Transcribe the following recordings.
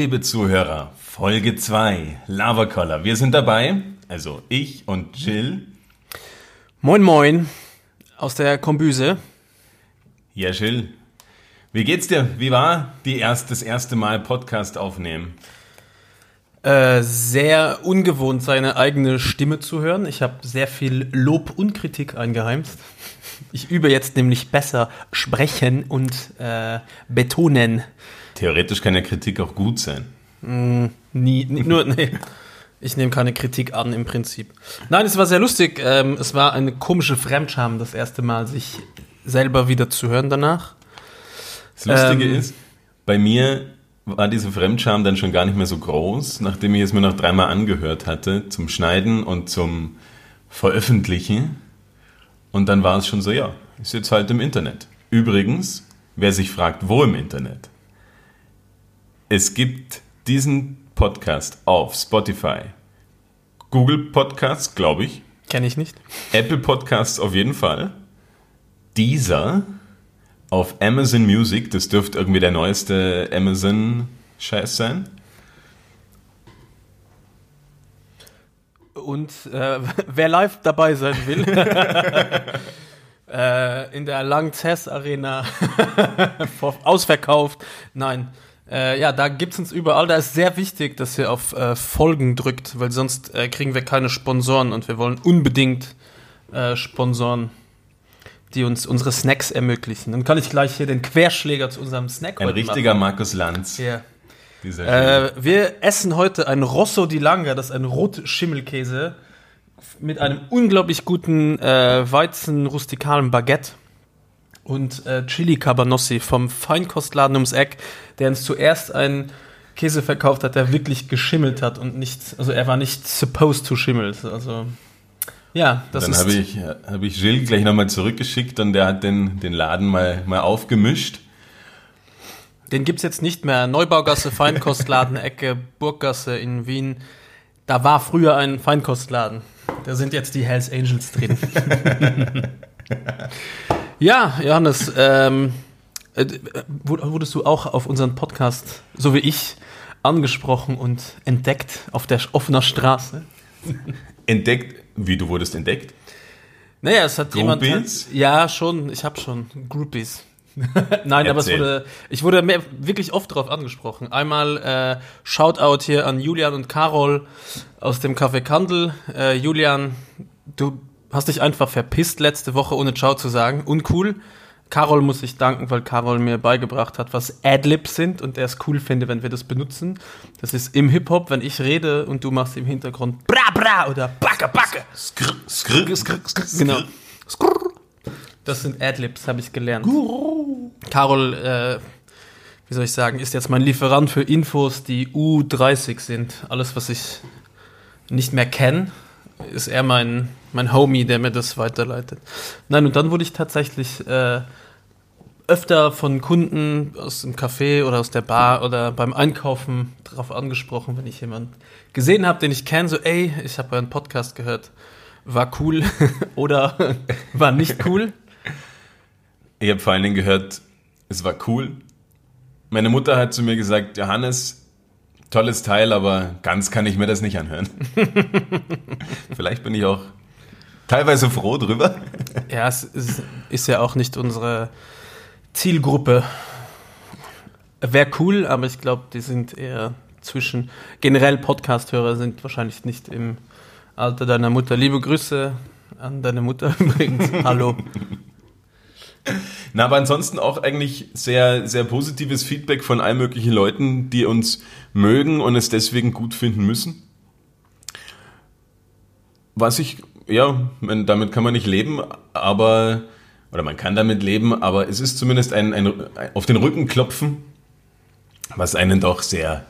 Liebe Zuhörer. Folge 2, Lavacollar. Wir sind dabei, also ich und Jill. Moin, moin, aus der Kombüse. Ja, Jill. Wie geht's dir? Wie war die erst, das erste Mal Podcast aufnehmen? Äh, sehr ungewohnt, seine eigene Stimme zu hören. Ich habe sehr viel Lob und Kritik eingeheimst. Ich übe jetzt nämlich besser sprechen und äh, betonen. Theoretisch kann ja Kritik auch gut sein. Mm, nie, nie, nur, nee. Ich nehme keine Kritik an im Prinzip. Nein, es war sehr lustig. Ähm, es war eine komische Fremdscham, das erste Mal sich selber wieder zu hören danach. Das Lustige ähm, ist, bei mir war diese Fremdscham dann schon gar nicht mehr so groß, nachdem ich es mir noch dreimal angehört hatte zum Schneiden und zum Veröffentlichen. Und dann war es schon so, ja, ist jetzt halt im Internet. Übrigens, wer sich fragt, wo im Internet? Es gibt diesen Podcast auf Spotify, Google Podcasts, glaube ich. Kenne ich nicht. Apple Podcasts auf jeden Fall. Dieser auf Amazon Music, das dürfte irgendwie der neueste Amazon-Scheiß sein. Und äh, wer live dabei sein will, äh, in der Langzess Arena ausverkauft. Nein. Äh, ja, da gibt es uns überall. Da ist sehr wichtig, dass ihr auf äh, Folgen drückt, weil sonst äh, kriegen wir keine Sponsoren und wir wollen unbedingt äh, Sponsoren die uns unsere Snacks ermöglichen. Dann kann ich gleich hier den Querschläger zu unserem Snack Ein richtiger machen. Markus Lanz. Ja. Äh, wir essen heute ein Rosso di Langa, das ist ein Rotschimmelkäse mit einem unglaublich guten äh, Weizen-rustikalen Baguette und äh, Chili Cabanossi vom Feinkostladen ums Eck, der uns zuerst einen Käse verkauft hat, der wirklich geschimmelt hat und nicht, also er war nicht supposed to schimmel. Also ja, das dann ist. Dann habe ich, hab ich Gilles gleich nochmal zurückgeschickt und der hat den, den Laden mal, mal aufgemischt. Den gibt es jetzt nicht mehr. Neubaugasse, Feinkostladen, Ecke, Burggasse in Wien. Da war früher ein Feinkostladen. Da sind jetzt die Hells Angels drin. ja, Johannes, ähm, äh, wurdest du auch auf unseren Podcast, so wie ich, angesprochen und entdeckt auf der offener Straße? entdeckt wie, du wurdest entdeckt? Naja, es hat Groupies? jemand. Hat, ja, schon, ich habe schon. Groupies. Nein, Erzähl. aber es wurde, ich wurde mehr, wirklich oft darauf angesprochen. Einmal äh, Shoutout hier an Julian und Carol aus dem Café Kandel. Äh, Julian, du hast dich einfach verpisst letzte Woche, ohne Ciao zu sagen. Uncool. Carol muss ich danken, weil Carol mir beigebracht hat, was Adlibs sind und er es cool finde, wenn wir das benutzen. Das ist im Hip-Hop, wenn ich rede und du machst im Hintergrund bra bra oder backe backe. Skr, skr, skr, skr, Genau. Skr. Das sind Adlibs, habe ich gelernt. Carol, äh, wie soll ich sagen, ist jetzt mein Lieferant für Infos, die U30 sind. Alles, was ich nicht mehr kenne, ist er mein, mein Homie, der mir das weiterleitet. Nein, und dann wurde ich tatsächlich äh, öfter von Kunden aus dem Café oder aus der Bar oder beim Einkaufen darauf angesprochen, wenn ich jemanden gesehen habe, den ich kenne, so, ey, ich habe euren Podcast gehört, war cool oder war nicht cool. Ich habe vor allen Dingen gehört, es war cool. Meine Mutter hat zu mir gesagt, Johannes, tolles Teil, aber ganz kann ich mir das nicht anhören. Vielleicht bin ich auch teilweise froh drüber. Ja, es ist ja auch nicht unsere Zielgruppe wäre cool, aber ich glaube, die sind eher zwischen. Generell Podcast-Hörer sind wahrscheinlich nicht im Alter deiner Mutter. Liebe Grüße an deine Mutter übrigens. Hallo. Na, aber ansonsten auch eigentlich sehr, sehr positives Feedback von allen möglichen Leuten, die uns mögen und es deswegen gut finden müssen. Was ich, ja, damit kann man nicht leben, aber oder man kann damit leben, aber es ist zumindest ein, ein, auf den Rücken klopfen, was einen doch sehr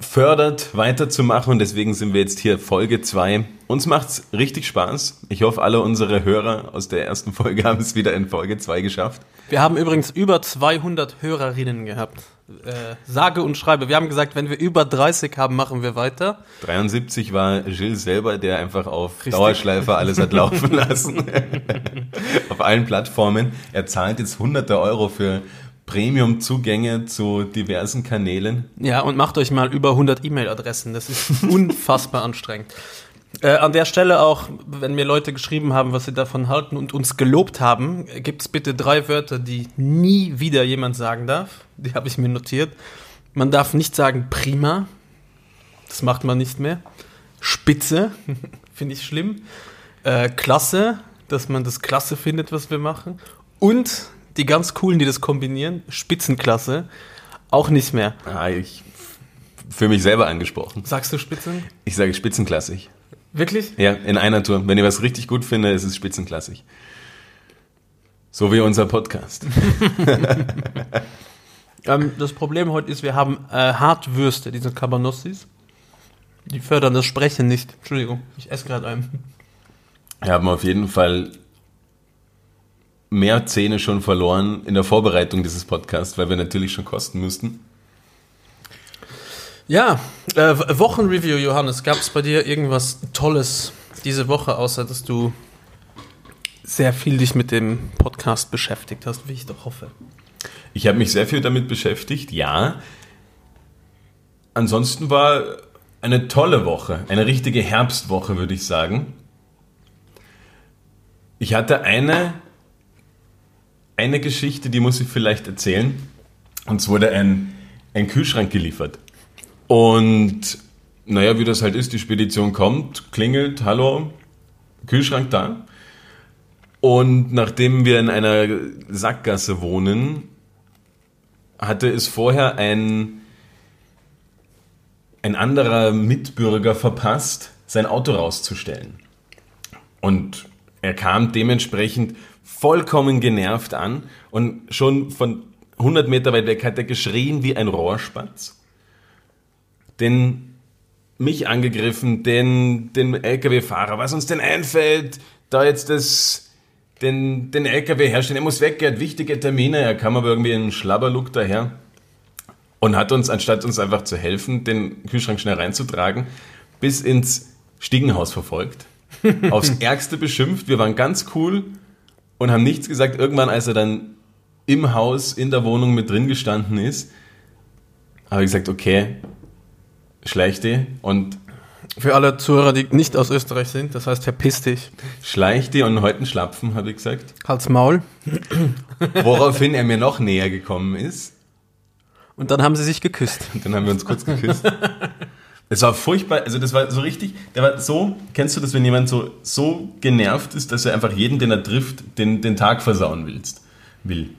fördert, weiterzumachen. Und deswegen sind wir jetzt hier Folge 2. Uns macht's richtig Spaß. Ich hoffe, alle unsere Hörer aus der ersten Folge haben es wieder in Folge 2 geschafft. Wir haben übrigens über 200 Hörerinnen gehabt. Äh, sage und schreibe. Wir haben gesagt, wenn wir über 30 haben, machen wir weiter. 73 war Gilles selber, der einfach auf Richtig. Dauerschleife alles hat laufen lassen. auf allen Plattformen. Er zahlt jetzt hunderte Euro für Premium-Zugänge zu diversen Kanälen. Ja, und macht euch mal über 100 E-Mail-Adressen. Das ist unfassbar anstrengend. Äh, an der Stelle auch, wenn mir Leute geschrieben haben, was sie davon halten und uns gelobt haben, gibt es bitte drei Wörter, die nie wieder jemand sagen darf. Die habe ich mir notiert. Man darf nicht sagen prima. Das macht man nicht mehr. Spitze, finde ich schlimm. Äh, klasse, dass man das klasse findet, was wir machen. Und die ganz coolen, die das kombinieren, Spitzenklasse, auch nicht mehr. Ah, ich für mich selber angesprochen. Sagst du Spitzen? Ich sage spitzenklassig. Wirklich? Ja, in einer Tour. Wenn ihr was richtig gut findet, ist es spitzenklassig. So wie unser Podcast. ähm, das Problem heute ist, wir haben äh, Hartwürste, diese Cabanossis. Die fördern das Sprechen nicht. Entschuldigung, ich esse gerade einen. Wir haben auf jeden Fall mehr Zähne schon verloren in der Vorbereitung dieses Podcasts, weil wir natürlich schon kosten müssten. Ja, äh, Wochenreview, Johannes. Gab es bei dir irgendwas Tolles diese Woche, außer dass du sehr viel dich mit dem Podcast beschäftigt hast, wie ich doch hoffe? Ich habe mich sehr viel damit beschäftigt, ja. Ansonsten war eine tolle Woche, eine richtige Herbstwoche, würde ich sagen. Ich hatte eine, eine Geschichte, die muss ich vielleicht erzählen. Uns wurde ein, ein Kühlschrank geliefert. Und naja, wie das halt ist, die Spedition kommt, klingelt, hallo, Kühlschrank da. Und nachdem wir in einer Sackgasse wohnen, hatte es vorher ein, ein anderer Mitbürger verpasst, sein Auto rauszustellen. Und er kam dementsprechend vollkommen genervt an und schon von 100 Meter weit weg hat er geschrien wie ein Rohrspatz. Den mich angegriffen, den, den LKW-Fahrer, was uns denn einfällt, da jetzt das, den, den LKW herstellen, er muss weg, er hat wichtige Termine, er kam aber irgendwie in Schlabberlook daher und hat uns, anstatt uns einfach zu helfen, den Kühlschrank schnell reinzutragen, bis ins Stiegenhaus verfolgt, aufs Ärgste beschimpft, wir waren ganz cool und haben nichts gesagt. Irgendwann, als er dann im Haus, in der Wohnung mit drin gestanden ist, habe ich gesagt, okay, schleich die und für alle Zuhörer, die nicht aus Österreich sind, das heißt verpiss dich. Schleich die und heute schlapfen, habe ich gesagt. Halt's Maul. Woraufhin er mir noch näher gekommen ist. Und dann haben sie sich geküsst. Und dann haben wir uns kurz geküsst. Es war furchtbar, also das war so richtig, der war so, kennst du das, wenn jemand so, so genervt ist, dass er einfach jeden, den er trifft, den, den Tag versauen willst, will.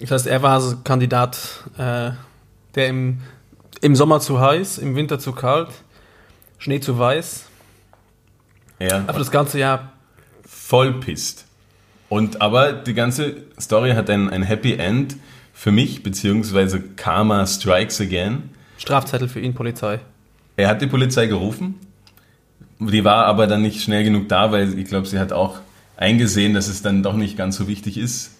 Das heißt, er war Kandidat, äh, der im im Sommer zu heiß, im Winter zu kalt, Schnee zu weiß. Ja. Aber das ganze Jahr voll pisst. Und aber die ganze Story hat ein, ein Happy End für mich, beziehungsweise Karma Strikes Again. Strafzettel für ihn, Polizei. Er hat die Polizei gerufen. Die war aber dann nicht schnell genug da, weil ich glaube, sie hat auch eingesehen, dass es dann doch nicht ganz so wichtig ist.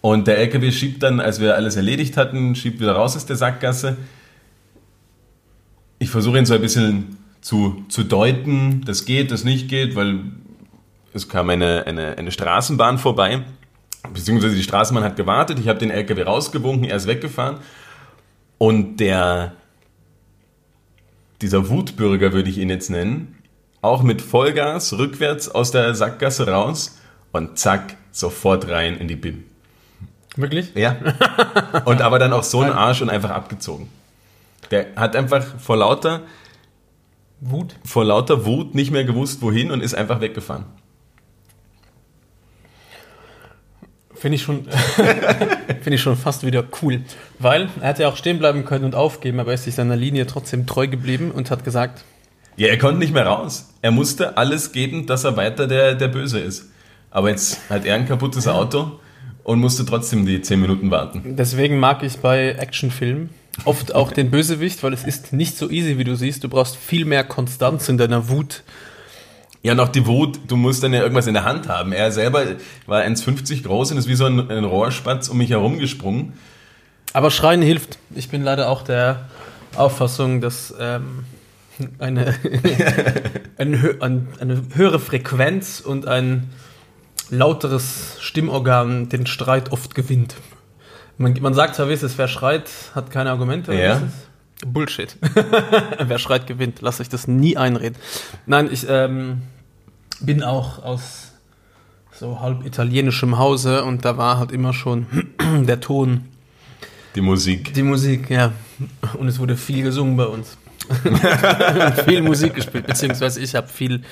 Und der LKW schiebt dann, als wir alles erledigt hatten, schiebt wieder raus aus der Sackgasse ich versuche ihn so ein bisschen zu, zu deuten, das geht, das nicht geht, weil es kam eine, eine, eine Straßenbahn vorbei, beziehungsweise die Straßenbahn hat gewartet, ich habe den LKW rausgewunken, er ist weggefahren und der, dieser Wutbürger würde ich ihn jetzt nennen, auch mit Vollgas rückwärts aus der Sackgasse raus und zack, sofort rein in die BIM. Wirklich? Ja. Und aber dann auch so ein Arsch und einfach abgezogen. Der hat einfach vor lauter Wut, vor lauter Wut nicht mehr gewusst, wohin und ist einfach weggefahren. Finde ich schon, finde ich schon fast wieder cool. Weil er hätte ja auch stehen bleiben können und aufgeben, aber er ist sich seiner Linie trotzdem treu geblieben und hat gesagt. Ja, er konnte nicht mehr raus. Er musste alles geben, dass er weiter der, der Böse ist. Aber jetzt hat er ein kaputtes Auto und musste trotzdem die 10 Minuten warten. Deswegen mag ich bei Actionfilmen oft auch den Bösewicht, weil es ist nicht so easy, wie du siehst. Du brauchst viel mehr Konstanz in deiner Wut. Ja, noch die Wut, du musst dann ja irgendwas in der Hand haben. Er selber war 1,50 groß und ist wie so ein, ein Rohrspatz um mich herum gesprungen. Aber Schreien hilft. Ich bin leider auch der Auffassung, dass ähm, eine, eine, eine höhere Frequenz und ein lauteres Stimmorgan den Streit oft gewinnt. Man, man sagt zwar, wer schreit, hat keine Argumente. Ja. Bullshit. wer schreit, gewinnt. Lass euch das nie einreden. Nein, ich ähm, bin auch aus so halb italienischem Hause und da war halt immer schon der Ton. Die Musik. Die Musik, ja. Und es wurde viel gesungen bei uns. viel Musik gespielt, beziehungsweise ich habe viel,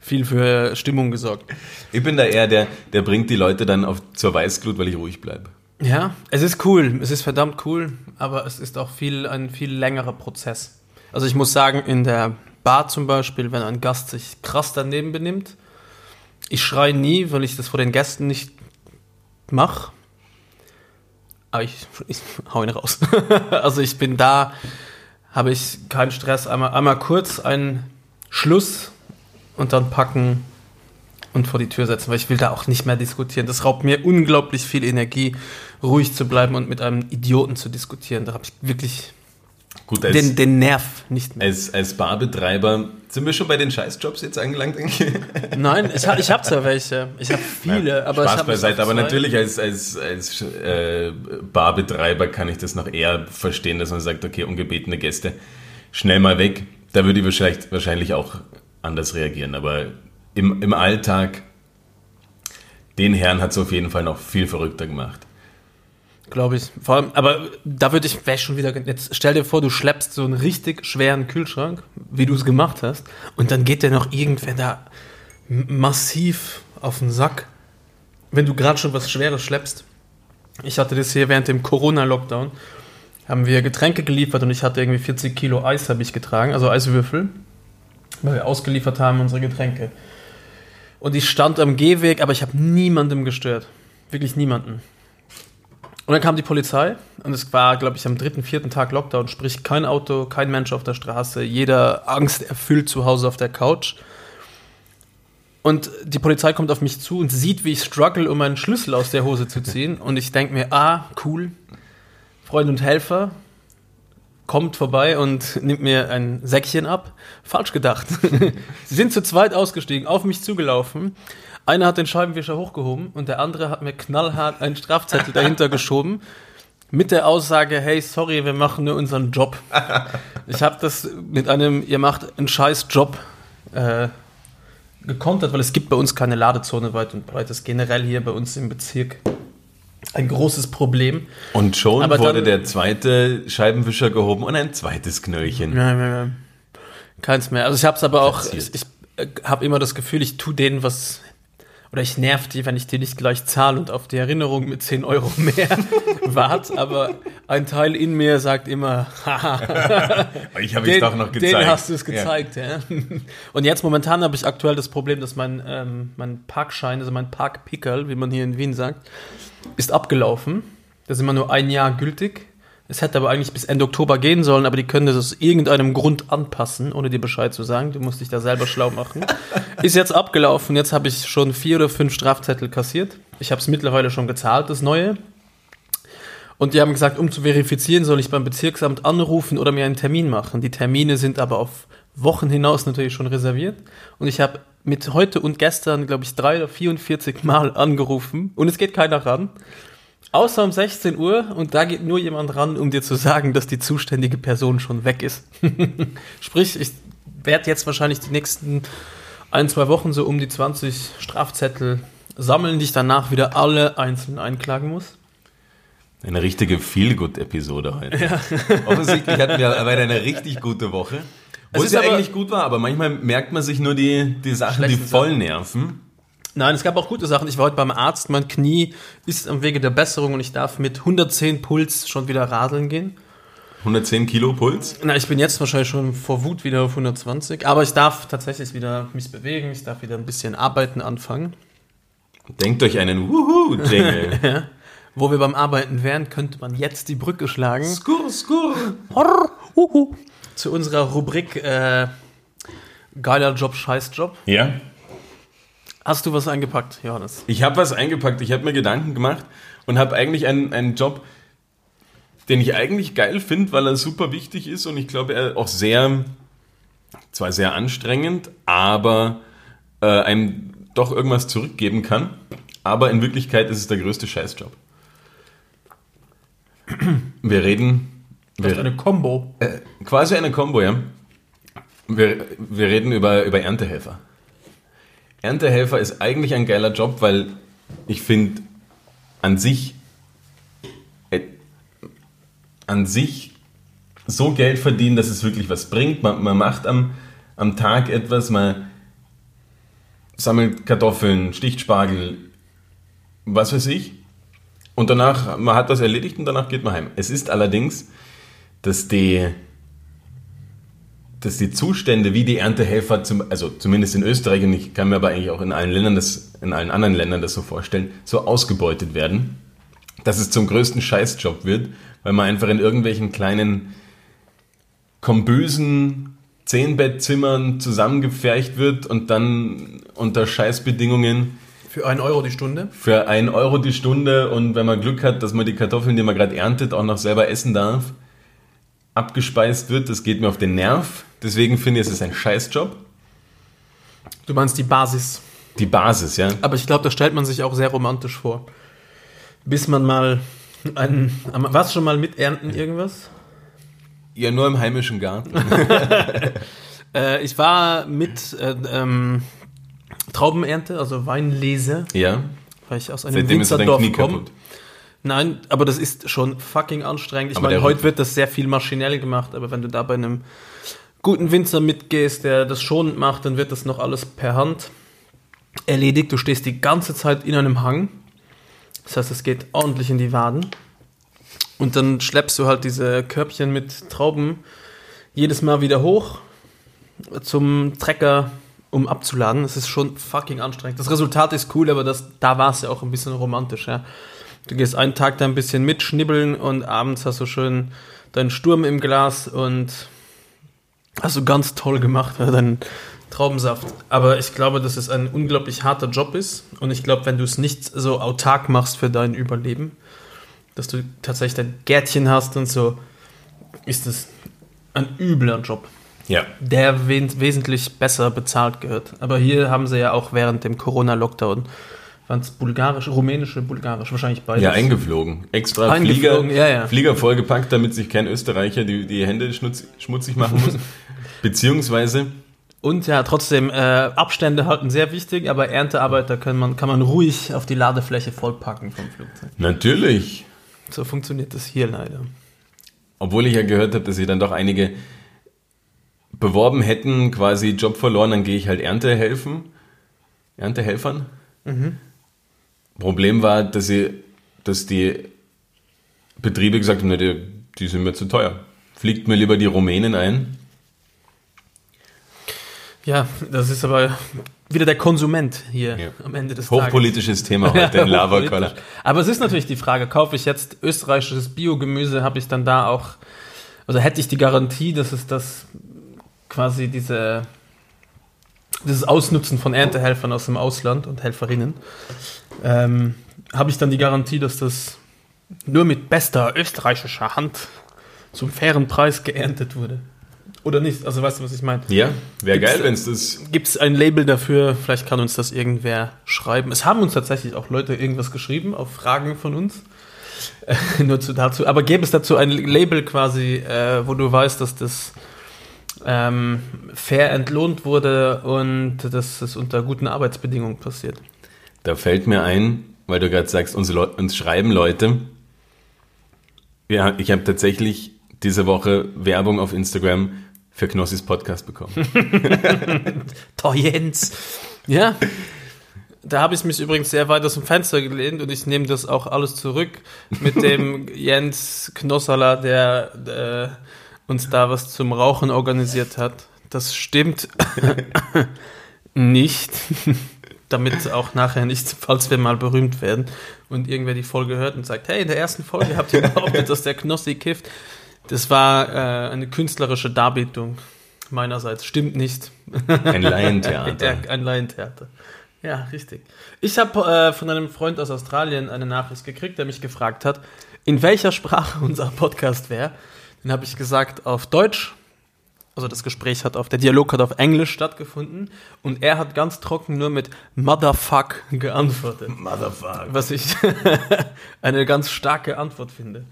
viel für Stimmung gesorgt. Ich bin da eher der, der bringt die Leute dann auf, zur Weißglut, weil ich ruhig bleibe. Ja, es ist cool, es ist verdammt cool, aber es ist auch viel, ein viel längerer Prozess. Also ich muss sagen, in der Bar zum Beispiel, wenn ein Gast sich krass daneben benimmt, ich schreie nie, weil ich das vor den Gästen nicht mache. Aber ich, ich hau ihn raus. also ich bin da, habe ich keinen Stress. Einmal, einmal kurz einen Schluss und dann packen und vor die Tür setzen, weil ich will da auch nicht mehr diskutieren. Das raubt mir unglaublich viel Energie, ruhig zu bleiben und mit einem Idioten zu diskutieren. Da habe ich wirklich Gut, als, den, den Nerv nicht mehr. Als, als Barbetreiber sind wir schon bei den Scheißjobs jetzt angelangt, denke ich. Nein, ich, ich habe zwar welche. Ich habe viele, ja, aber Spaß beiseite. Aber natürlich als, als, als äh, Barbetreiber kann ich das noch eher verstehen, dass man sagt, okay, ungebetene Gäste, schnell mal weg. Da würde ich wahrscheinlich, wahrscheinlich auch anders reagieren. Aber im, im Alltag, den Herrn hat es auf jeden Fall noch viel verrückter gemacht. Glaube ich. Vor allem, aber da würde ich, wäre schon wieder, jetzt stell dir vor, du schleppst so einen richtig schweren Kühlschrank, wie du es gemacht hast, und dann geht der noch irgendwer da massiv auf den Sack, wenn du gerade schon was Schweres schleppst. Ich hatte das hier während dem Corona-Lockdown, haben wir Getränke geliefert und ich hatte irgendwie 40 Kilo Eis habe ich getragen, also Eiswürfel, weil wir ausgeliefert haben unsere Getränke. Und ich stand am Gehweg, aber ich habe niemandem gestört. Wirklich niemanden. Und dann kam die Polizei und es war, glaube ich, am dritten, vierten Tag Lockdown, sprich kein Auto, kein Mensch auf der Straße, jeder Angst erfüllt zu Hause auf der Couch. Und die Polizei kommt auf mich zu und sieht, wie ich struggle, um meinen Schlüssel aus der Hose zu ziehen. Und ich denke mir, ah, cool, Freund und Helfer, kommt vorbei und nimmt mir ein Säckchen ab. Falsch gedacht. Sie sind zu zweit ausgestiegen, auf mich zugelaufen. Einer hat den Scheibenwischer hochgehoben und der andere hat mir knallhart einen Strafzettel dahinter geschoben. Mit der Aussage, hey, sorry, wir machen nur unseren Job. Ich habe das mit einem, ihr macht einen scheiß Job äh, gekontert, weil es gibt bei uns keine Ladezone weit und breit. Das ist generell hier bei uns im Bezirk ein großes Problem. Und schon Aber wurde dann, der zweite Scheibenwischer gehoben und ein zweites Knöllchen. Nein, nein, nein. Keins mehr. Also ich habe es aber auch, ich, ich äh, habe immer das Gefühl, ich tue denen was oder ich nerv die, wenn ich dir nicht gleich zahle und auf die Erinnerung mit 10 Euro mehr wart, aber ein Teil in mir sagt immer, haha, ich habe es doch noch gezeigt. Den hast du es gezeigt, ja. ja. Und jetzt momentan habe ich aktuell das Problem, dass mein, ähm, mein Parkschein, also mein Parkpickel, wie man hier in Wien sagt, ist abgelaufen. Das ist immer nur ein Jahr gültig. Es hätte aber eigentlich bis Ende Oktober gehen sollen, aber die können das aus irgendeinem Grund anpassen, ohne dir Bescheid zu sagen. Du musst dich da selber schlau machen. Ist jetzt abgelaufen. Jetzt habe ich schon vier oder fünf Strafzettel kassiert. Ich habe es mittlerweile schon gezahlt, das neue. Und die haben gesagt, um zu verifizieren, soll ich beim Bezirksamt anrufen oder mir einen Termin machen. Die Termine sind aber auf Wochen hinaus natürlich schon reserviert. Und ich habe mit heute und gestern, glaube ich, drei oder 44 Mal angerufen und es geht keiner ran. Außer um 16 Uhr und da geht nur jemand ran, um dir zu sagen, dass die zuständige Person schon weg ist. Sprich, ich werde jetzt wahrscheinlich die nächsten ein, zwei Wochen so um die 20 Strafzettel sammeln, die ich danach wieder alle einzeln einklagen muss. Eine richtige Feelgood-Episode heute. Ja. Offensichtlich hatten wir aber eine richtig gute Woche. Wo es, es ja eigentlich gut war, aber manchmal merkt man sich nur die, die Sachen, die voll nerven. Nein, es gab auch gute Sachen. Ich war heute beim Arzt, mein Knie ist am Wege der Besserung und ich darf mit 110 Puls schon wieder radeln gehen. 110 Kilo Puls? Na, ich bin jetzt wahrscheinlich schon vor Wut wieder auf 120, aber ich darf tatsächlich wieder mich bewegen, ich darf wieder ein bisschen arbeiten anfangen. Denkt euch einen Wuhu-Jingle. ja. Wo wir beim Arbeiten wären, könnte man jetzt die Brücke schlagen. Skur, skur. Horr, uhu. Zu unserer Rubrik äh, Geiler Job, Scheiß Job. Ja. Hast du was eingepackt, Johannes? Ich habe was eingepackt. Ich habe mir Gedanken gemacht und habe eigentlich einen, einen Job, den ich eigentlich geil finde, weil er super wichtig ist und ich glaube, er auch sehr, zwar sehr anstrengend, aber äh, einem doch irgendwas zurückgeben kann. Aber in Wirklichkeit ist es der größte Scheißjob. Wir reden. Das ist eine Combo. Äh, quasi eine Combo, ja. Wir, wir reden über, über Erntehelfer. Erntehelfer ist eigentlich ein geiler Job, weil ich finde, an sich, äh, an sich so Geld verdienen, dass es wirklich was bringt. Man, man macht am, am Tag etwas, man sammelt Kartoffeln, sticht Spargel, was weiß ich. Und danach, man hat was erledigt und danach geht man heim. Es ist allerdings, dass die, dass die Zustände wie die Erntehelfer, zum, also zumindest in Österreich, und ich kann mir aber eigentlich auch in allen Ländern das, in allen anderen Ländern das so vorstellen, so ausgebeutet werden, dass es zum größten Scheißjob wird, weil man einfach in irgendwelchen kleinen kombösen Zehnbettzimmern zusammengepfercht wird und dann unter Scheißbedingungen für einen Euro die Stunde? Für einen Euro die Stunde und wenn man Glück hat, dass man die Kartoffeln, die man gerade erntet, auch noch selber essen darf, abgespeist wird, das geht mir auf den Nerv. Deswegen finde ich, es ist ein Scheißjob. Du meinst die Basis? Die Basis, ja. Aber ich glaube, das stellt man sich auch sehr romantisch vor. Bis man mal einen. Warst du schon mal mit Ernten irgendwas? Ja, nur im heimischen Garten. äh, ich war mit äh, ähm, Traubenernte, also Weinlese. Ja. Weil ich aus einem Seitdem Winzerdorf komme. Nein, aber das ist schon fucking anstrengend. Ich meine, heute wird das sehr viel maschinell gemacht, aber wenn du da bei einem guten Winzer mitgehst, der das schonend macht, dann wird das noch alles per Hand erledigt. Du stehst die ganze Zeit in einem Hang. Das heißt, es geht ordentlich in die Waden. Und dann schleppst du halt diese Körbchen mit Trauben jedes Mal wieder hoch zum Trecker, um abzuladen. Das ist schon fucking anstrengend. Das Resultat ist cool, aber das, da war es ja auch ein bisschen romantisch. Ja. Du gehst einen Tag da ein bisschen mitschnibbeln und abends hast du schön deinen Sturm im Glas und hast du ganz toll gemacht, deinen Traubensaft. Aber ich glaube, dass es ein unglaublich harter Job ist und ich glaube, wenn du es nicht so autark machst für dein Überleben, dass du tatsächlich dein Gärtchen hast und so, ist es ein übler Job. Ja. Der wesentlich besser bezahlt gehört. Aber hier haben sie ja auch während dem Corona-Lockdown waren es bulgarische, rumänische, bulgarische, wahrscheinlich beide. Ja, eingeflogen. Extra eingeflogen, Flieger, ja, ja. Flieger vollgepackt, damit sich kein Österreicher die, die Hände schmutzig machen muss. Beziehungsweise. Und ja, trotzdem, äh, Abstände halten sehr wichtig, aber Erntearbeiter kann man, kann man ruhig auf die Ladefläche vollpacken vom Flugzeug. Natürlich. So funktioniert das hier leider. Obwohl ich ja gehört habe, dass sie dann doch einige beworben hätten, quasi Job verloren, dann gehe ich halt Ernte helfen. Erntehelfern. Mhm. Problem war, dass sie, dass die Betriebe gesagt haben, die, die sind mir zu teuer. Fliegt mir lieber die Rumänen ein. Ja, das ist aber wieder der Konsument hier ja. am Ende des Hochpolitisches Tages. Thema heute in Lava Collar. Aber es ist natürlich die Frage, kaufe ich jetzt österreichisches Biogemüse, habe ich dann da auch, also hätte ich die Garantie, dass es das quasi diese, dieses Ausnutzen von Erntehelfern aus dem Ausland und Helferinnen, ähm, habe ich dann die Garantie, dass das nur mit bester österreichischer Hand zum fairen Preis geerntet wurde. Oder nicht? Also weißt du, was ich meine? Ja, wäre geil, wenn es das. Gibt es ein Label dafür? Vielleicht kann uns das irgendwer schreiben. Es haben uns tatsächlich auch Leute irgendwas geschrieben auf Fragen von uns. Äh, nur zu, dazu. Aber gäbe es dazu ein Label quasi, äh, wo du weißt, dass das ähm, fair entlohnt wurde und dass es unter guten Arbeitsbedingungen passiert? Da fällt mir ein, weil du gerade sagst, uns, uns schreiben Leute. Ja, ich habe tatsächlich diese Woche Werbung auf Instagram für Knossis Podcast bekommen. Toll, Jens. Ja. Da habe ich mich übrigens sehr weit aus dem Fenster gelehnt und ich nehme das auch alles zurück mit dem Jens Knossala, der, der uns da was zum Rauchen organisiert hat. Das stimmt nicht. Damit auch nachher nicht, falls wir mal berühmt werden und irgendwer die Folge hört und sagt, hey, in der ersten Folge habt ihr behauptet, dass der Knossi kifft. Das war äh, eine künstlerische Darbietung meinerseits. Stimmt nicht. Ein Laientheater. ein Laientheater. Ja, richtig. Ich habe äh, von einem Freund aus Australien eine Nachricht gekriegt, der mich gefragt hat, in welcher Sprache unser Podcast wäre. Dann habe ich gesagt, auf Deutsch. Also das Gespräch hat auf, der Dialog hat auf Englisch stattgefunden und er hat ganz trocken nur mit Motherfuck geantwortet. Motherfuck. Was ich eine ganz starke Antwort finde.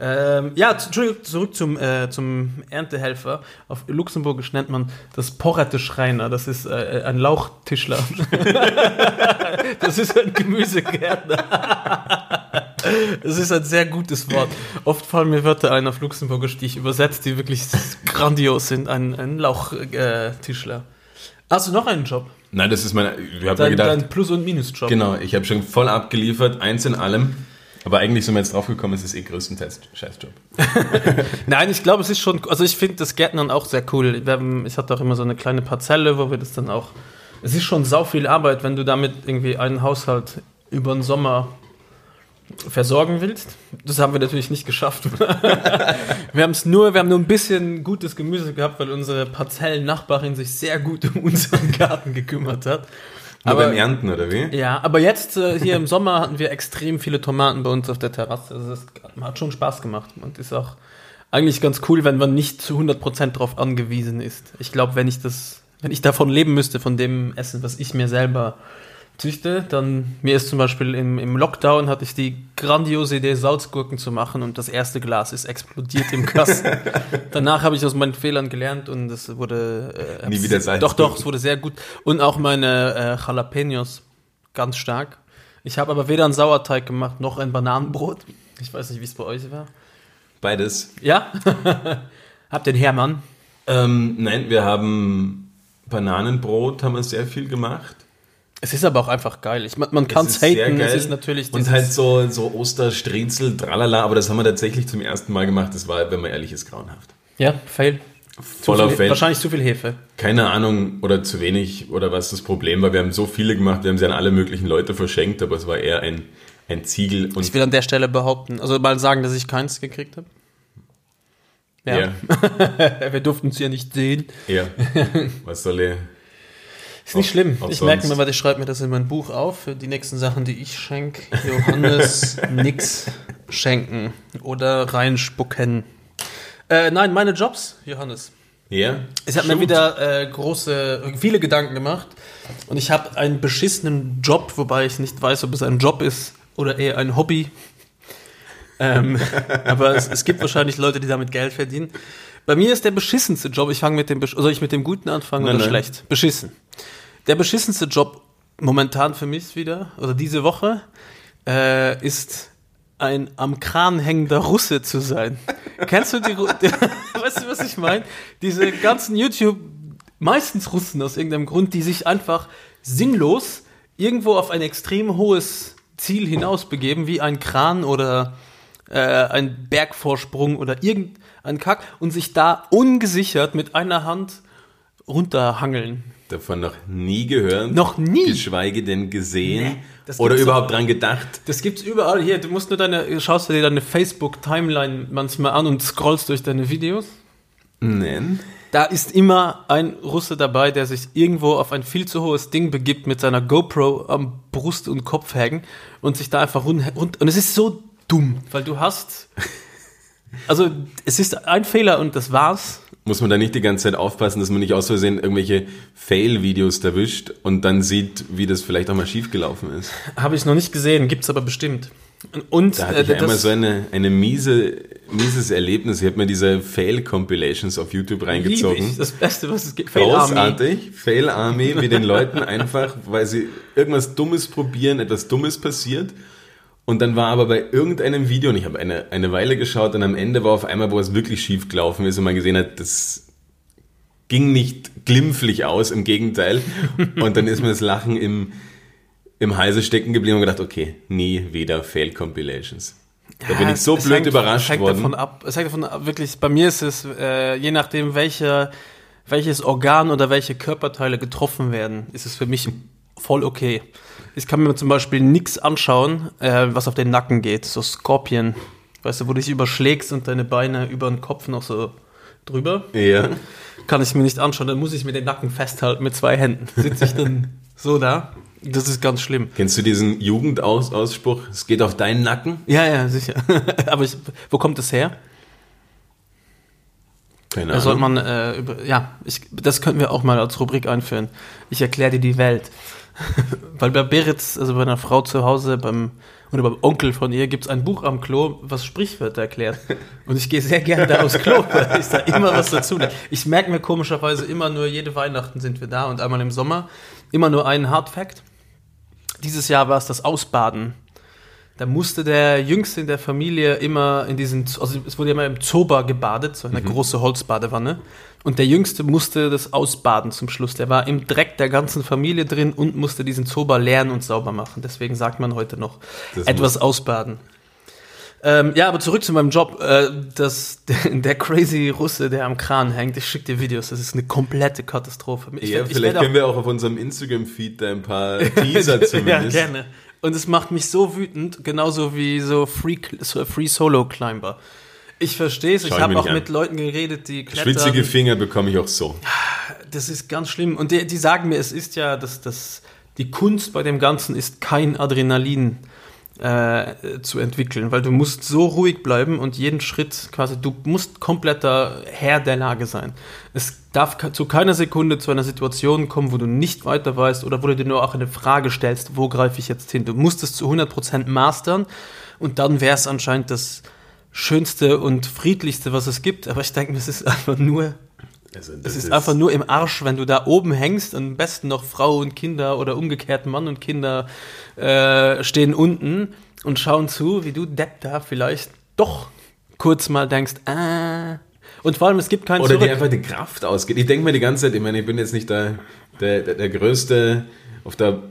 Ähm, ja, zurück zum, äh, zum Erntehelfer. Auf Luxemburgisch nennt man das Porrette Schreiner. Das ist äh, ein Lauchtischler. das ist ein Gemüsegärtner. Das ist ein sehr gutes Wort. Oft fallen mir Wörter ein auf Luxemburgisch, die ich übersetze, die wirklich grandios sind. Ein, ein Lauchtischler. Äh, Hast du noch einen Job? Nein, das ist mein. Ich dein, gedacht, dein Plus- und Minus-Job. Genau, ich habe schon voll abgeliefert, eins in allem. Aber eigentlich sind wir jetzt draufgekommen, es ist eh größtenteils Scheißjob. Nein, ich glaube, es ist schon, also ich finde das Gärtnern auch sehr cool. Haben, ich hatte auch immer so eine kleine Parzelle, wo wir das dann auch, es ist schon sau viel Arbeit, wenn du damit irgendwie einen Haushalt über den Sommer versorgen willst. Das haben wir natürlich nicht geschafft. wir haben es nur, wir haben nur ein bisschen gutes Gemüse gehabt, weil unsere Parzellennachbarin sich sehr gut um unseren Garten gekümmert hat. Nur aber, beim Ernten, oder wie? Ja, aber jetzt äh, hier im Sommer hatten wir extrem viele Tomaten bei uns auf der Terrasse. Also das hat schon Spaß gemacht und ist auch eigentlich ganz cool, wenn man nicht zu 100% darauf angewiesen ist. Ich glaube, wenn ich das, wenn ich davon leben müsste, von dem Essen, was ich mir selber züchte, dann mir ist zum Beispiel im, im Lockdown hatte ich die grandiose Idee, Salzgurken zu machen und das erste Glas ist explodiert im Kasten. Danach habe ich aus meinen Fehlern gelernt und es wurde äh, nie wieder sein. Doch, doch, es wurde sehr gut und auch meine äh, Jalapenos ganz stark. Ich habe aber weder einen Sauerteig gemacht noch ein Bananenbrot. Ich weiß nicht, wie es bei euch war. Beides. Ja? Habt den Hermann? Ähm, nein, wir haben Bananenbrot, haben wir sehr viel gemacht. Es ist aber auch einfach geil. Ich, man man kann es haten, es ist natürlich. Und halt so, so Osterstriezel, tralala, aber das haben wir tatsächlich zum ersten Mal gemacht. Das war, wenn man ehrlich ist, grauenhaft. Ja, fail. Voller Fail. Wahrscheinlich zu viel Hefe. Keine Ahnung oder zu wenig oder was das Problem war. Wir haben so viele gemacht, wir haben sie an alle möglichen Leute verschenkt, aber es war eher ein, ein Ziegel. Und ich will an der Stelle behaupten, also mal sagen, dass ich keins gekriegt habe. Ja. ja. wir durften es ja nicht sehen. Ja. Was soll er? Ist nicht schlimm. ich merke mir, weil ich schreibe mir das in mein Buch auf für die nächsten Sachen, die ich schenke. Johannes nix schenken oder reinspucken. Äh, nein, meine Jobs, Johannes. Ja. Ich habe mir wieder äh, große, viele Gedanken gemacht und ich habe einen beschissenen Job, wobei ich nicht weiß, ob es ein Job ist oder eher ein Hobby. ähm, aber es, es, gibt wahrscheinlich Leute, die damit Geld verdienen. Bei mir ist der beschissenste Job, ich fange mit dem, soll ich mit dem Guten anfangen nein, oder nein. schlecht? Beschissen. Der beschissenste Job momentan für mich wieder, oder diese Woche, äh, ist ein am Kran hängender Russe zu sein. Kennst du die, weißt du, was ich meine? Diese ganzen YouTube, meistens Russen aus irgendeinem Grund, die sich einfach sinnlos irgendwo auf ein extrem hohes Ziel hinausbegeben, wie ein Kran oder äh, ein Bergvorsprung oder irgendein Kack und sich da ungesichert mit einer Hand runterhangeln davon noch nie gehört. Noch nie. Geschweige denn gesehen. Nee, oder überhaupt dran gedacht. Das gibt's überall. Hier, du musst nur deine, schaust du dir deine Facebook-Timeline manchmal an und scrollst durch deine Videos. Nein. Da ist immer ein Russe dabei, der sich irgendwo auf ein viel zu hohes Ding begibt mit seiner GoPro am Brust- und Kopf hängen und sich da einfach rund, rund und es ist so dumm, weil du hast also es ist ein Fehler und das war's muss man da nicht die ganze Zeit aufpassen, dass man nicht aus Versehen irgendwelche Fail-Videos erwischt und dann sieht, wie das vielleicht auch mal schiefgelaufen ist? Habe ich noch nicht gesehen, gibt's aber bestimmt. Und da hatte ich äh, einmal so eine, eine miese, mieses Erlebnis. Ich habe mir diese Fail-Compilations auf YouTube reingezogen. Ich, das Beste, was es gibt. Fail Großartig. Fail Army, wie den Leuten einfach, weil sie irgendwas Dummes probieren, etwas Dummes passiert und dann war aber bei irgendeinem Video, und ich habe eine, eine Weile geschaut, und am Ende war auf einmal, wo es wirklich schief gelaufen ist und man gesehen hat, das ging nicht glimpflich aus, im Gegenteil. Und dann ist mir das Lachen im, im Halse stecken geblieben und gedacht, okay, nie wieder Fail-Compilations. Da ja, bin ich so blöd hängt, überrascht hängt worden. Davon ab, es hängt davon ab, wirklich, bei mir ist es, äh, je nachdem, welche, welches Organ oder welche Körperteile getroffen werden, ist es für mich voll okay. Ich kann mir zum Beispiel nichts anschauen, äh, was auf den Nacken geht. So Scorpion. Weißt du, wo du dich überschlägst und deine Beine über den Kopf noch so drüber. Ja. Kann ich mir nicht anschauen. Dann muss ich mir den Nacken festhalten mit zwei Händen. Sitze ich dann so da. Das ist ganz schlimm. Kennst du diesen Jugendausspruch? Es geht auf deinen Nacken? Ja, ja, sicher. Aber ich, wo kommt das her? Keine Ahnung. sollte man, äh, über, ja, ich, das könnten wir auch mal als Rubrik einführen. Ich erkläre dir die Welt. Weil bei Beritz, also bei einer Frau zu Hause, beim oder beim Onkel von ihr gibt es ein Buch am Klo, was Sprichwörter erklärt. Und ich gehe sehr gerne da aufs Klo, weil ich da immer was dazu lerne. Ich merke mir komischerweise immer nur, jede Weihnachten sind wir da und einmal im Sommer, immer nur einen Hard Fact. Dieses Jahr war es das Ausbaden. Da musste der Jüngste in der Familie immer in diesen, also es wurde immer im Zoba gebadet, so eine mhm. große Holzbadewanne. Und der Jüngste musste das ausbaden zum Schluss. Der war im Dreck der ganzen Familie drin und musste diesen Zoba lernen und sauber machen. Deswegen sagt man heute noch das etwas ausbaden. Ähm, ja, aber zurück zu meinem Job. Äh, das, der, crazy Russe, der am Kran hängt, ich schicke dir Videos, das ist eine komplette Katastrophe. Ich, ja, ich, vielleicht können wir auch auf unserem Instagram-Feed da ein paar Teaser zumindest. ja, gerne. Und es macht mich so wütend, genauso wie so Free, Free Solo Climber. Ich verstehe es. Ich habe auch an. mit Leuten geredet, die klettern. Schwitzige Finger bekomme ich auch so. Das ist ganz schlimm. Und die, die sagen mir, es ist ja, dass das, die Kunst bei dem Ganzen ist kein Adrenalin äh, zu entwickeln, weil du musst so ruhig bleiben und jeden Schritt quasi, du musst kompletter Herr der Lage sein. Es darf zu keiner Sekunde zu einer Situation kommen, wo du nicht weiter weißt oder wo du dir nur auch eine Frage stellst, wo greife ich jetzt hin? Du musst es zu 100% mastern und dann wäre es anscheinend das Schönste und Friedlichste, was es gibt. Aber ich denke, es ist einfach nur. Also, es ist, ist, einfach nur im Arsch, wenn du da oben hängst und am besten noch Frau und Kinder oder umgekehrt Mann und Kinder äh, stehen unten und schauen zu, wie du Depp da vielleicht doch kurz mal denkst, ah. Und vor allem, es gibt keinen Oder Zurück. dir einfach die Kraft ausgeht. Ich denke mir die ganze Zeit, ich meine, ich bin jetzt nicht der, der, der, der Größte auf der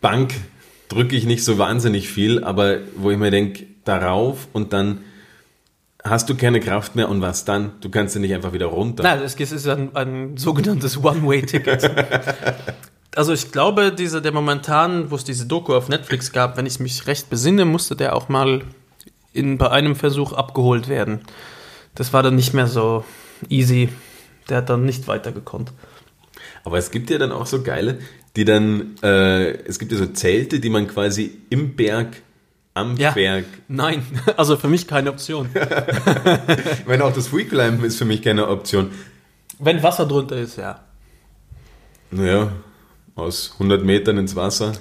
Bank, drücke ich nicht so wahnsinnig viel, aber wo ich mir denke, darauf und dann hast du keine Kraft mehr und was dann? Du kannst ja nicht einfach wieder runter. Nein, es ist ein, ein sogenanntes One-Way-Ticket. also ich glaube, diese, der momentan, wo es diese Doku auf Netflix gab, wenn ich mich recht besinne, musste der auch mal in, bei einem Versuch abgeholt werden. Das war dann nicht mehr so easy. Der hat dann nicht weitergekonnt. Aber es gibt ja dann auch so geile, die dann, äh, es gibt ja so Zelte, die man quasi im Berg am ja, Berg. Nein, also für mich keine Option. meine, auch das Freeclimben ist für mich keine Option. Wenn Wasser drunter ist, ja. Naja, aus 100 Metern ins Wasser.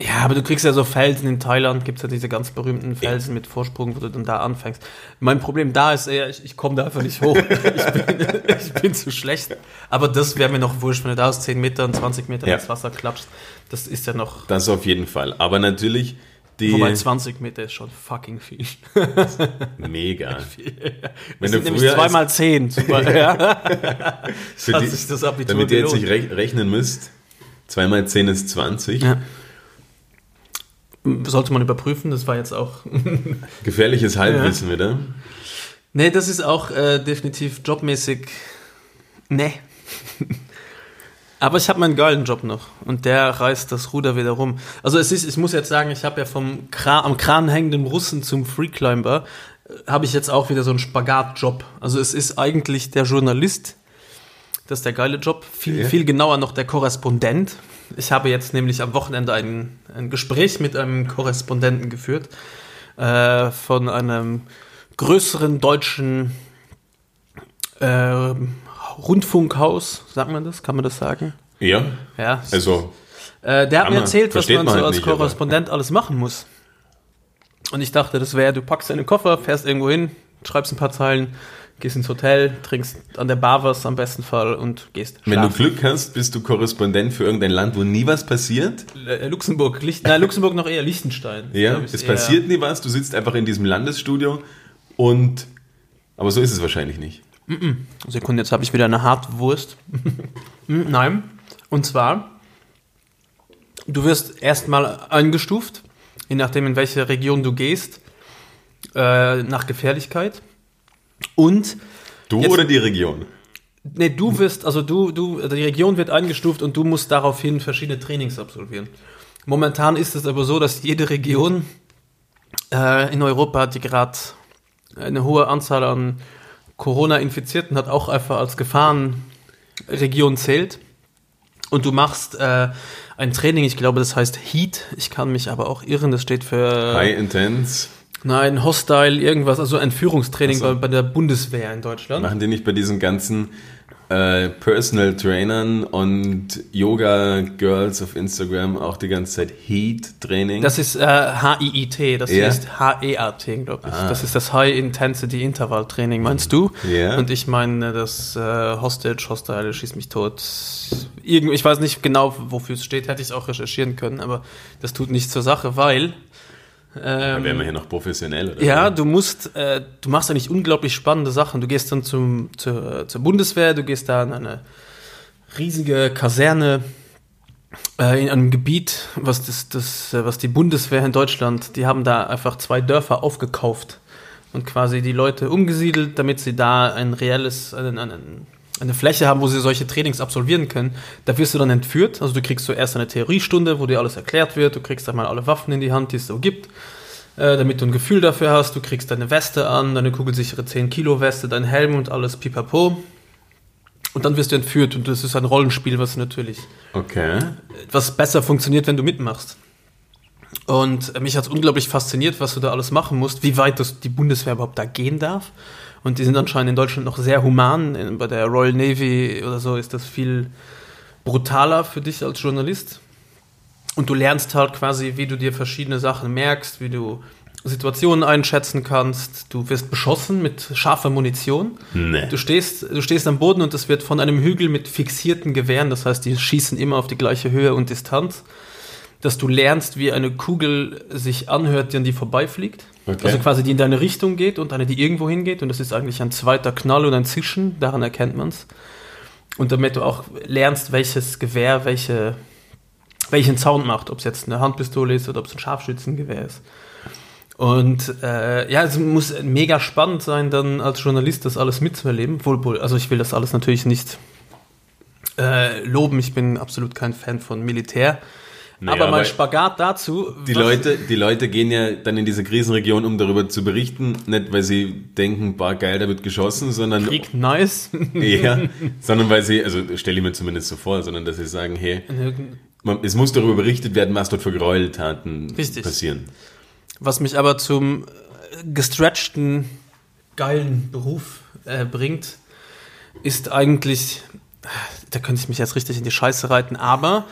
Ja, aber du kriegst ja so Felsen in Thailand, gibt es ja diese ganz berühmten Felsen mit Vorsprung, wo du dann da anfängst. Mein Problem da ist eher, ich, ich komme da einfach nicht hoch. ich, bin, ich bin zu schlecht. Aber das wäre mir noch wurscht, wenn du da aus 10 Metern, 20 Metern ja. ins Wasser klatschst. Das ist ja noch. Das auf jeden Fall. Aber natürlich die Wobei 20 Meter ist schon fucking viel. Mega. Wenn du nämlich zweimal 10. Super, ja. Für die, das Abitur damit ihr jetzt nicht rechnen müsst, zweimal 10 ist 20. Ja. Sollte man überprüfen, das war jetzt auch. Gefährliches Halbwissen ja. wieder. Nee, das ist auch äh, definitiv jobmäßig. Nee. Aber ich habe meinen geilen Job noch und der reißt das Ruder wieder rum. Also es ist, ich muss jetzt sagen, ich habe ja vom Kran, am Kran hängenden Russen zum Freeclimber äh, habe ich jetzt auch wieder so einen Spagatjob. Also es ist eigentlich der Journalist, das ist der geile Job. Viel, ja. viel genauer noch der Korrespondent. Ich habe jetzt nämlich am Wochenende ein, ein Gespräch mit einem Korrespondenten geführt äh, von einem größeren deutschen äh, Rundfunkhaus, sagt man das? Kann man das sagen? Ja. Ja. Also. Äh, der hat mir erzählt, was man so halt als nicht, Korrespondent aber. alles machen muss. Und ich dachte, das wäre, du packst deine Koffer, fährst irgendwo hin, schreibst ein paar Zeilen, gehst ins Hotel, trinkst an der Bar was am besten Fall und gehst schlafen. Wenn du Glück hast, bist du Korrespondent für irgendein Land, wo nie was passiert? Äh, Luxemburg, Licht, nein, Luxemburg noch eher Liechtenstein. Ja, es passiert nie was, du sitzt einfach in diesem Landesstudio und, aber so ist es wahrscheinlich nicht. Sekunde, jetzt habe ich wieder eine Hartwurst. Mm, nein. Und zwar, du wirst erstmal eingestuft, je nachdem, in welche Region du gehst, äh, nach Gefährlichkeit. Und. Du jetzt, oder die Region? Nee, du wirst, also du, du, die Region wird eingestuft und du musst daraufhin verschiedene Trainings absolvieren. Momentan ist es aber so, dass jede Region äh, in Europa, die gerade eine hohe Anzahl an Corona-Infizierten hat, auch einfach als Gefahrenregion zählt. Und du machst äh, ein Training, ich glaube, das heißt Heat. Ich kann mich aber auch irren, das steht für. High Intense. Nein, Hostile, irgendwas, also ein Führungstraining so. bei, bei, der Bundeswehr in Deutschland. Machen die nicht bei diesen ganzen äh, äh, Personal Trainern und Yoga Girls auf Instagram auch die ganze Zeit Heat Training. Das ist äh, H-I-I-T, das ja. heißt H-E-A-T, glaube ich. Ah. Das ist das High Intensity Interval Training, meinst du? Ja. Und ich meine das äh, Hostage, Hostile, schieß mich tot. Irgend, ich weiß nicht genau, wofür es steht, hätte ich auch recherchieren können, aber das tut nichts zur Sache, weil ähm, da wären wir hier noch professionell. Oder ja, du musst, äh, du machst eigentlich unglaublich spannende Sachen. Du gehst dann zum, zur, zur Bundeswehr, du gehst da in eine riesige Kaserne äh, in einem Gebiet, was, das, das, äh, was die Bundeswehr in Deutschland, die haben da einfach zwei Dörfer aufgekauft und quasi die Leute umgesiedelt, damit sie da ein reelles, einen, einen, eine Fläche haben, wo sie solche Trainings absolvieren können. Da wirst du dann entführt. Also du kriegst zuerst eine Theoriestunde, wo dir alles erklärt wird. Du kriegst einmal alle Waffen in die Hand, die es so gibt, äh, damit du ein Gefühl dafür hast. Du kriegst deine Weste an, deine kugelsichere 10 Kilo Weste, dein Helm und alles pipapo. Und dann wirst du entführt und das ist ein Rollenspiel, was natürlich okay. was besser funktioniert, wenn du mitmachst. Und mich hat es unglaublich fasziniert, was du da alles machen musst, wie weit das die Bundeswehr überhaupt da gehen darf. Und die sind anscheinend in Deutschland noch sehr human. Bei der Royal Navy oder so ist das viel brutaler für dich als Journalist. Und du lernst halt quasi, wie du dir verschiedene Sachen merkst, wie du Situationen einschätzen kannst. Du wirst beschossen mit scharfer Munition. Nee. Du, stehst, du stehst am Boden und es wird von einem Hügel mit fixierten Gewehren, das heißt, die schießen immer auf die gleiche Höhe und Distanz, dass du lernst, wie eine Kugel sich anhört, die an die vorbeifliegt. Okay. Also quasi die in deine Richtung geht und eine, die irgendwo hingeht. Und das ist eigentlich ein zweiter Knall und ein Zischen, daran erkennt man es. Und damit du auch lernst, welches Gewehr welche, welchen Sound macht, ob es jetzt eine Handpistole ist oder ob es ein Scharfschützengewehr ist. Und äh, ja, es muss mega spannend sein, dann als Journalist das alles mitzuerleben. Wohl, wohl, also ich will das alles natürlich nicht äh, loben, ich bin absolut kein Fan von Militär. Nee, aber mein Spagat dazu. Die Leute, die Leute gehen ja dann in diese Krisenregion, um darüber zu berichten, nicht weil sie denken, bar geil, da wird geschossen, sondern. Krieg nice. ja, sondern weil sie, also stelle ich mir zumindest so vor, sondern dass sie sagen, hey, man, es muss darüber berichtet werden, was dort für Gräueltaten Richtig. passieren. Was mich aber zum gestretchten, geilen Beruf äh, bringt, ist eigentlich, da könnte ich mich jetzt richtig in die Scheiße reiten, aber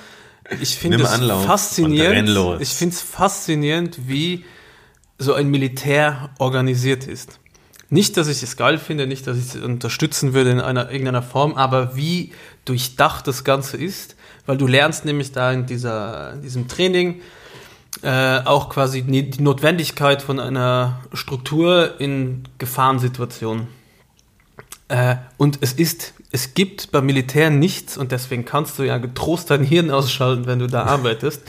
ich finde es faszinierend. Ich finde es faszinierend, wie so ein Militär organisiert ist. Nicht, dass ich es geil finde, nicht, dass ich es unterstützen würde in einer irgendeiner Form, aber wie durchdacht das Ganze ist, weil du lernst nämlich da in, dieser, in diesem Training äh, auch quasi die Notwendigkeit von einer Struktur in Gefahrensituationen. Äh, und es ist es gibt beim Militär nichts, und deswegen kannst du ja getrost dein Hirn ausschalten, wenn du da arbeitest.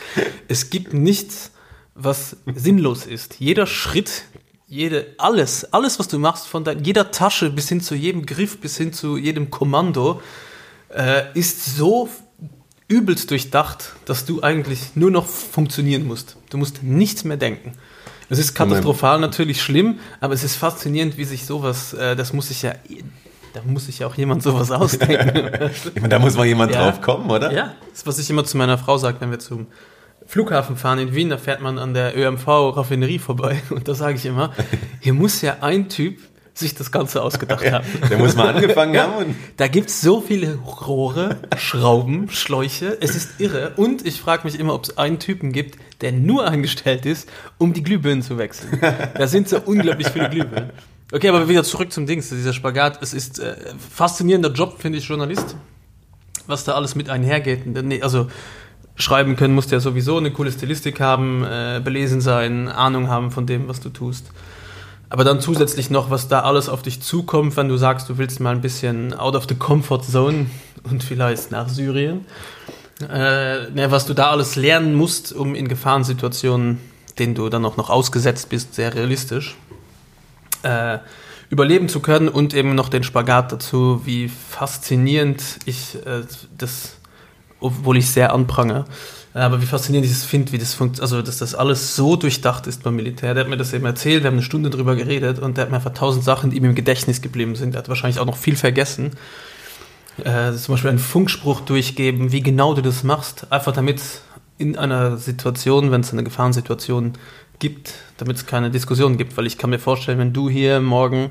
es gibt nichts, was sinnlos ist. Jeder Schritt, jede, alles, alles, was du machst, von dein, jeder Tasche bis hin zu jedem Griff, bis hin zu jedem Kommando, äh, ist so übelst durchdacht, dass du eigentlich nur noch funktionieren musst. Du musst nichts mehr denken. Es ist katastrophal natürlich schlimm, aber es ist faszinierend, wie sich sowas, äh, das muss sich ja da muss sich ja auch jemand sowas ausdenken. ich meine, da muss mal jemand ja. drauf kommen, oder? Ja, das ist, was ich immer zu meiner Frau sage, wenn wir zum Flughafen fahren in Wien, da fährt man an der ÖMV-Raffinerie vorbei und da sage ich immer, hier muss ja ein Typ sich das Ganze ausgedacht haben. Der muss mal angefangen ja, haben. Da gibt es so viele Rohre, Schrauben, Schläuche. Es ist irre. Und ich frage mich immer, ob es einen Typen gibt, der nur angestellt ist, um die Glühbirnen zu wechseln. Da sind so unglaublich viele Glühbirnen. Okay, aber wieder zurück zum Dings, dieser Spagat. Es ist äh, faszinierender Job, finde ich, Journalist. Was da alles mit einhergeht. Also schreiben können musst du ja sowieso eine coole Stilistik haben, äh, belesen sein, Ahnung haben von dem, was du tust. Aber dann zusätzlich noch, was da alles auf dich zukommt, wenn du sagst, du willst mal ein bisschen out of the comfort zone und vielleicht nach Syrien. Äh, ne, was du da alles lernen musst, um in Gefahrensituationen, denen du dann auch noch ausgesetzt bist, sehr realistisch äh, überleben zu können und eben noch den Spagat dazu, wie faszinierend ich äh, das, obwohl ich sehr anprange, äh, aber wie faszinierend ich es finde, wie das funktioniert, also dass das alles so durchdacht ist beim Militär. Der hat mir das eben erzählt, wir haben eine Stunde drüber geredet und der hat mir einfach tausend Sachen, die ihm im Gedächtnis geblieben sind. Der hat wahrscheinlich auch noch viel vergessen. Äh, zum Beispiel einen Funkspruch durchgeben, wie genau du das machst, einfach damit in einer Situation, wenn es eine Gefahrensituation gibt, damit es keine Diskussion gibt, weil ich kann mir vorstellen, wenn du hier morgen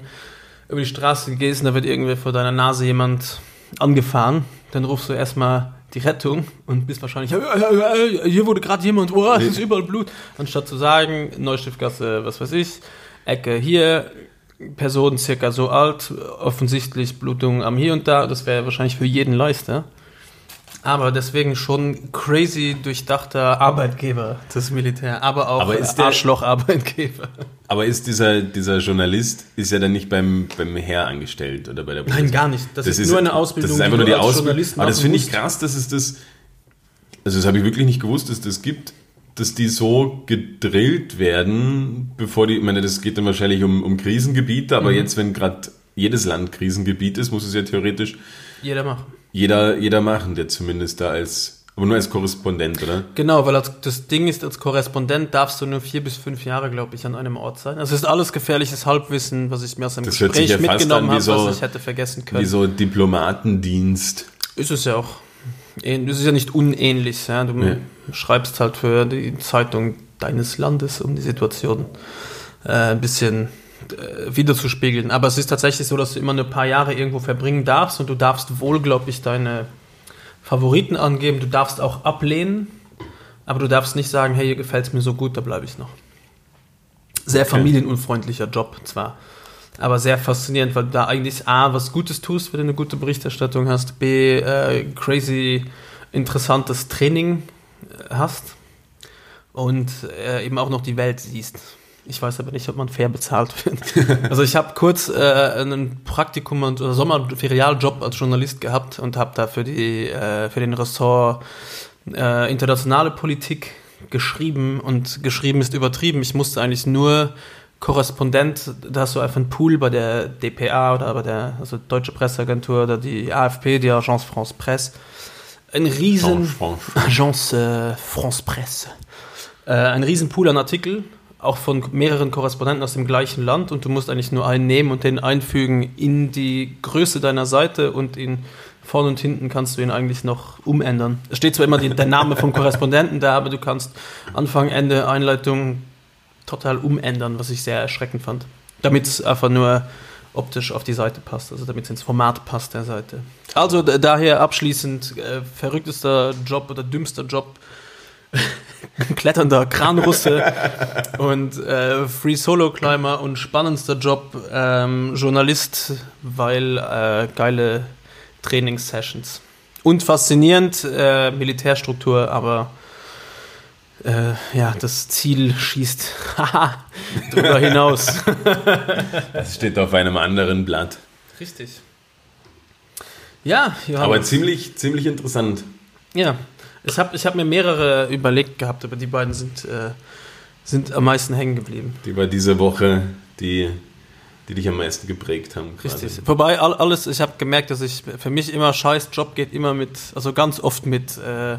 über die Straße gehst und da wird irgendwie vor deiner Nase jemand angefahren. Dann rufst du erstmal die Rettung und bist wahrscheinlich, hier wurde gerade jemand, oh, es ist überall Blut. Anstatt zu sagen, Neustiftgasse, was weiß ich, Ecke hier, Person circa so alt, offensichtlich Blutung am hier und da, das wäre wahrscheinlich für jeden leichter. Aber deswegen schon crazy durchdachter Arbeitgeber, das Militär, aber auch aber ist Arschloch-Arbeitgeber. Aber ist dieser, dieser Journalist, ist ja dann nicht beim, beim Heer angestellt oder bei der Polizei? Nein, gar nicht. Das, das ist, nur eine Ausbildung. Das ist einfach nur die Ausbildung. Aber das finde ich krass, dass es das, also das habe ich wirklich nicht gewusst, dass das gibt, dass die so gedrillt werden, bevor die, ich meine, das geht dann wahrscheinlich um, um Krisengebiete, aber mhm. jetzt, wenn gerade jedes Land Krisengebiet ist, muss es ja theoretisch jeder machen jeder, jeder machen, der zumindest da als, aber nur als Korrespondent, oder? Genau, weil als, das Ding ist, als Korrespondent darfst du nur vier bis fünf Jahre, glaube ich, an einem Ort sein. Also es ist alles gefährliches Halbwissen, was ich mir aus einem das Gespräch ja mitgenommen habe, so, was ich hätte vergessen können. Wie so Diplomatendienst. Ist es ja auch. Es ist ja nicht unähnlich. Ja? Du ja. schreibst halt für die Zeitung deines Landes um die Situation äh, ein bisschen äh, wiederzuspiegeln. Aber es ist tatsächlich so, dass du immer ein paar Jahre irgendwo verbringen darfst und du darfst wohl, glaube ich, deine Favoriten angeben. Du darfst auch ablehnen, aber du darfst nicht sagen, hey, hier gefällt es mir so gut, da bleibe ich noch. Sehr familienunfreundlicher Job zwar, aber sehr faszinierend, weil du da eigentlich A, was Gutes tust, wenn du eine gute Berichterstattung hast, B, äh, crazy interessantes Training äh, hast und äh, eben auch noch die Welt siehst. Ich weiß aber nicht, ob man fair bezahlt wird. Also ich habe kurz äh, einen Praktikum und oder Sommerferialjob als Journalist gehabt und habe da für, die, äh, für den Ressort äh, internationale Politik geschrieben und geschrieben ist übertrieben. Ich musste eigentlich nur Korrespondent, da hast du einfach einen Pool bei der DPA oder bei der also Deutsche Presseagentur oder die AFP, die Agence France Presse. Ein riesen Agence äh, France Presse. Äh, ein riesen Pool an Artikel auch von mehreren Korrespondenten aus dem gleichen Land und du musst eigentlich nur einen nehmen und den einfügen in die Größe deiner Seite und ihn vorne und hinten kannst du ihn eigentlich noch umändern. Es steht zwar immer die, der Name vom Korrespondenten da, aber du kannst Anfang, Ende, Einleitung total umändern, was ich sehr erschreckend fand. Damit es einfach nur optisch auf die Seite passt, also damit es ins Format passt der Seite. Also daher abschließend äh, verrücktester Job oder dümmster Job kletternder Kranrusse und äh, Free Solo Climber und spannendster Job ähm, Journalist, weil äh, geile Trainingssessions. Und faszinierend, äh, Militärstruktur, aber äh, ja, das Ziel schießt darüber hinaus. das steht auf einem anderen Blatt. Richtig. Ja, Johannes. aber ziemlich, ziemlich interessant. Ja, ich habe ich hab mir mehrere überlegt gehabt, aber die beiden sind, äh, sind am meisten hängen geblieben. Die war diese Woche, die, die dich am meisten geprägt haben. Quasi. Richtig. Wobei alles, ich habe gemerkt, dass ich für mich immer scheiß Job geht immer mit, also ganz oft mit äh,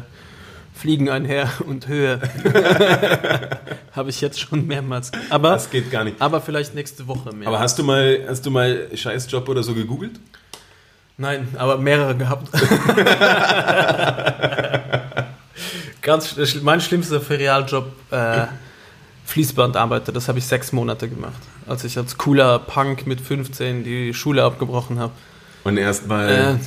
Fliegen einher und Höhe. habe ich jetzt schon mehrmals. Aber, das geht gar nicht. Aber vielleicht nächste Woche mehr. Aber hast du mal, hast du mal scheiß Job oder so gegoogelt? Nein, aber mehrere gehabt. Ganz, mein schlimmster Ferialjob, äh, Fließbandarbeiter, das habe ich sechs Monate gemacht, als ich als cooler Punk mit 15 die Schule abgebrochen habe. Und erstmal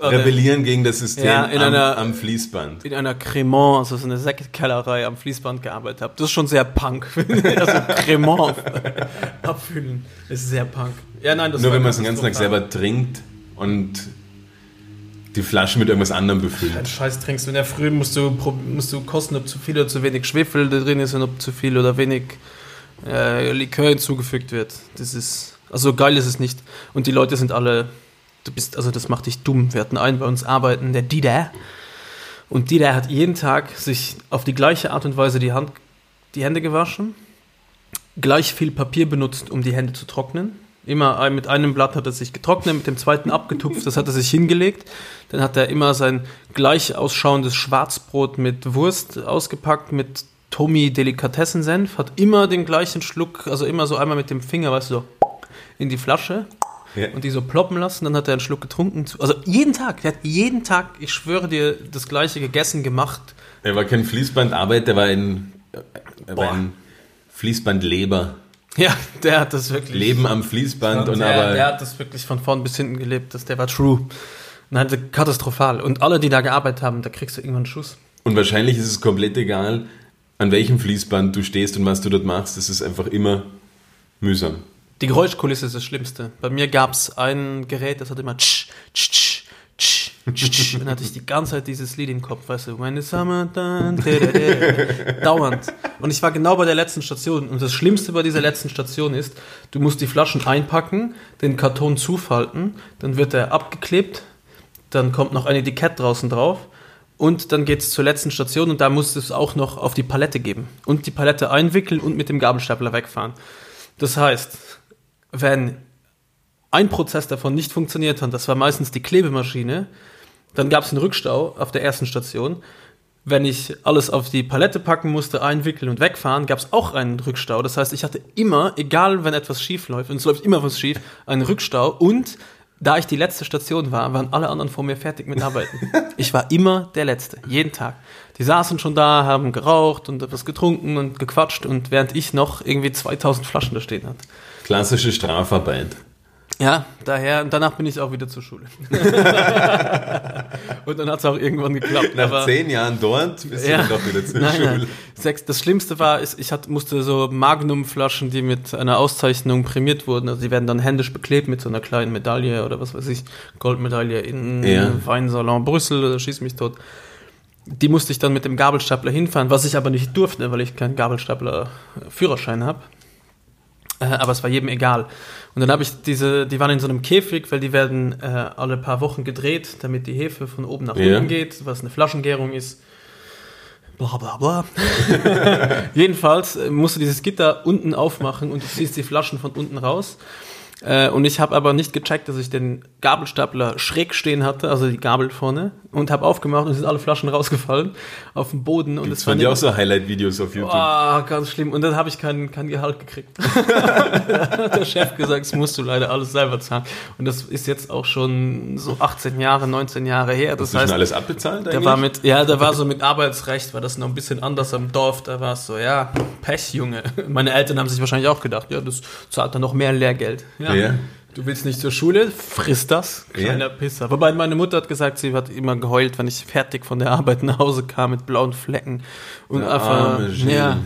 äh, rebellieren gegen das System ja, in am, einer, am Fließband. In einer Cremant, also so eine Sektkellerei am Fließband gearbeitet habe. Das ist schon sehr Punk. also Cremant abfüllen ist sehr Punk. Ja, nein, Nur wenn man es den ganzen Tag selber trinkt und die Flasche mit irgendwas anderem befüllt. Ja, Scheiß trinkst du in der Früh, musst du, musst du kosten, ob zu viel oder zu wenig Schwefel da drin ist und ob zu viel oder wenig äh, Likör hinzugefügt wird. Das ist, also geil ist es nicht. Und die Leute sind alle, du bist, also das macht dich dumm. Wir hatten einen bei uns arbeiten, der Dieter. Und Dieter hat jeden Tag sich auf die gleiche Art und Weise die, Hand, die Hände gewaschen, gleich viel Papier benutzt, um die Hände zu trocknen Immer mit einem Blatt hat er sich getrocknet, mit dem zweiten abgetupft, das hat er sich hingelegt. Dann hat er immer sein gleich ausschauendes Schwarzbrot mit Wurst ausgepackt, mit Tommy Delikatessensenf, hat immer den gleichen Schluck, also immer so einmal mit dem Finger, weißt du, so in die Flasche ja. und die so ploppen lassen, dann hat er einen Schluck getrunken. Also jeden Tag, der hat jeden Tag, ich schwöre dir, das gleiche gegessen, gemacht. Er war kein Fließbandarbeit, der war ein, er war ein Fließbandleber. Ja, der hat das wirklich. Leben am Fließband und der, aber. Der hat das wirklich von vorn bis hinten gelebt. Das, der war true. Nein, katastrophal. Und alle, die da gearbeitet haben, da kriegst du irgendwann einen Schuss. Und wahrscheinlich ist es komplett egal, an welchem Fließband du stehst und was du dort machst. Das ist einfach immer mühsam. Die Geräuschkulisse ist das Schlimmste. Bei mir gab es ein Gerät, das hat immer tsch, tsch, tsch, Dann hatte ich die ganze Zeit dieses Lied im Kopf, weißt du, the summer done, dauernd. Und ich war genau bei der letzten Station. Und das Schlimmste bei dieser letzten Station ist, du musst die Flaschen einpacken, den Karton zufalten, dann wird er abgeklebt, dann kommt noch ein Etikett draußen drauf und dann geht es zur letzten Station und da musst du es auch noch auf die Palette geben und die Palette einwickeln und mit dem Gabelstapler wegfahren. Das heißt, wenn ein Prozess davon nicht funktioniert hat, das war meistens die Klebemaschine, dann gab es einen Rückstau auf der ersten Station. Wenn ich alles auf die Palette packen musste, einwickeln und wegfahren, gab es auch einen Rückstau. Das heißt, ich hatte immer, egal wenn etwas schief läuft, und es läuft immer was schief, einen Rückstau. Und da ich die letzte Station war, waren alle anderen vor mir fertig mit Arbeiten. Ich war immer der Letzte, jeden Tag. Die saßen schon da, haben geraucht und etwas getrunken und gequatscht und während ich noch irgendwie 2000 Flaschen da stehen hatte. Klassische Strafarbeit. Ja, daher, und danach bin ich auch wieder zur Schule. und dann hat es auch irgendwann geklappt. Nach aber, zehn Jahren dort bist ja, du doch wieder zur nein, Schule. Nein. Das Schlimmste war, ich hat, musste so Magnum-Flaschen, die mit einer Auszeichnung prämiert wurden, also die werden dann händisch beklebt mit so einer kleinen Medaille oder was weiß ich, Goldmedaille in ja. Weinsalon Brüssel oder schieß mich tot. Die musste ich dann mit dem Gabelstapler hinfahren, was ich aber nicht durfte, weil ich keinen Gabelstapler-Führerschein habe. Äh, aber es war jedem egal. Und dann habe ich diese, die waren in so einem Käfig, weil die werden äh, alle paar Wochen gedreht, damit die Hefe von oben nach ja. unten geht, was eine Flaschengärung ist. Bla bla bla. Jedenfalls äh, musst du dieses Gitter unten aufmachen und du ziehst die Flaschen von unten raus. Äh, und ich habe aber nicht gecheckt, dass ich den Gabelstapler schräg stehen hatte, also die Gabel vorne, und habe aufgemacht und es sind alle Flaschen rausgefallen auf den Boden. Und das fand ich auch so Highlight-Videos auf YouTube. Ah, oh, ganz schlimm. Und dann habe ich kein, kein Gehalt gekriegt. hat der Chef gesagt, das musst du leider alles selber zahlen. Und das ist jetzt auch schon so 18 Jahre, 19 Jahre her. Das Hast heißt, du schon alles abbezahlt eigentlich? Da war mit, ja, da war so mit Arbeitsrecht, war das noch ein bisschen anders am Dorf. Da war es so, ja, Pech, Junge. Meine Eltern haben sich wahrscheinlich auch gedacht, ja, das zahlt dann noch mehr Lehrgeld. Ja. ja. Du willst nicht zur Schule, friss das, kleiner ja. Pisser. Wobei meine Mutter hat gesagt, sie hat immer geheult, wenn ich fertig von der Arbeit nach Hause kam mit blauen Flecken. Und der einfach, ja.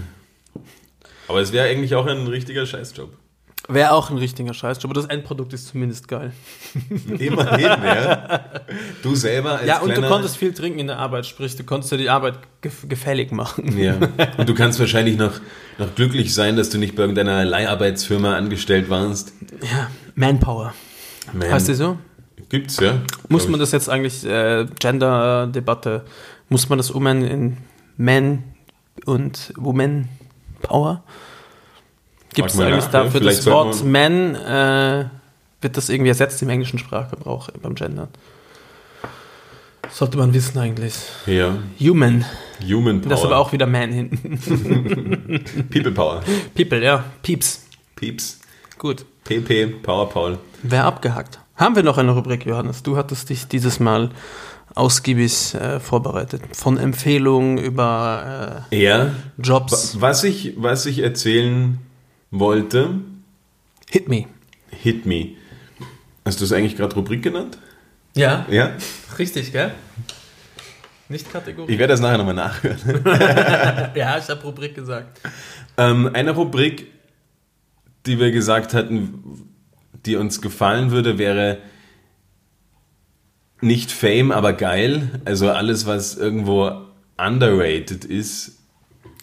Aber es wäre eigentlich auch ein richtiger Scheißjob. Wäre auch ein richtiger Scheißjob, aber das Endprodukt ist zumindest geil. Immerhin, ja. Du selber als Ja, und du konntest viel trinken in der Arbeit, sprich, du konntest dir die Arbeit gefällig machen. Ja. Und du kannst wahrscheinlich noch, noch glücklich sein, dass du nicht bei irgendeiner Leiharbeitsfirma angestellt warst. Ja, Manpower. Man. Heißt die so? Gibt's, ja. Muss man das jetzt eigentlich, äh, Gender-Debatte, muss man das umnennen in Man und Woman Power? Gibt es eigentlich dafür das Wort Man, äh, wird das irgendwie ersetzt im englischen Sprachgebrauch beim Gender? Sollte man wissen eigentlich. Ja. Human. Human Power. Das ist aber auch wieder Man hinten. People Power. People, ja. Peeps. Peeps. Gut. PP, Power Paul. Wer abgehackt. Haben wir noch eine Rubrik, Johannes? Du hattest dich dieses Mal ausgiebig äh, vorbereitet. Von Empfehlungen über äh, ja. Jobs. Was ich, was ich erzählen wollte. Hit me. Hit me. Hast du es eigentlich gerade Rubrik genannt? Ja. Ja? Richtig, gell? Nicht Kategorie. Ich werde das nachher nochmal nachhören. ja, ich habe Rubrik gesagt. Ähm, eine Rubrik, die wir gesagt hatten, die uns gefallen würde, wäre nicht Fame, aber geil. Also alles, was irgendwo underrated ist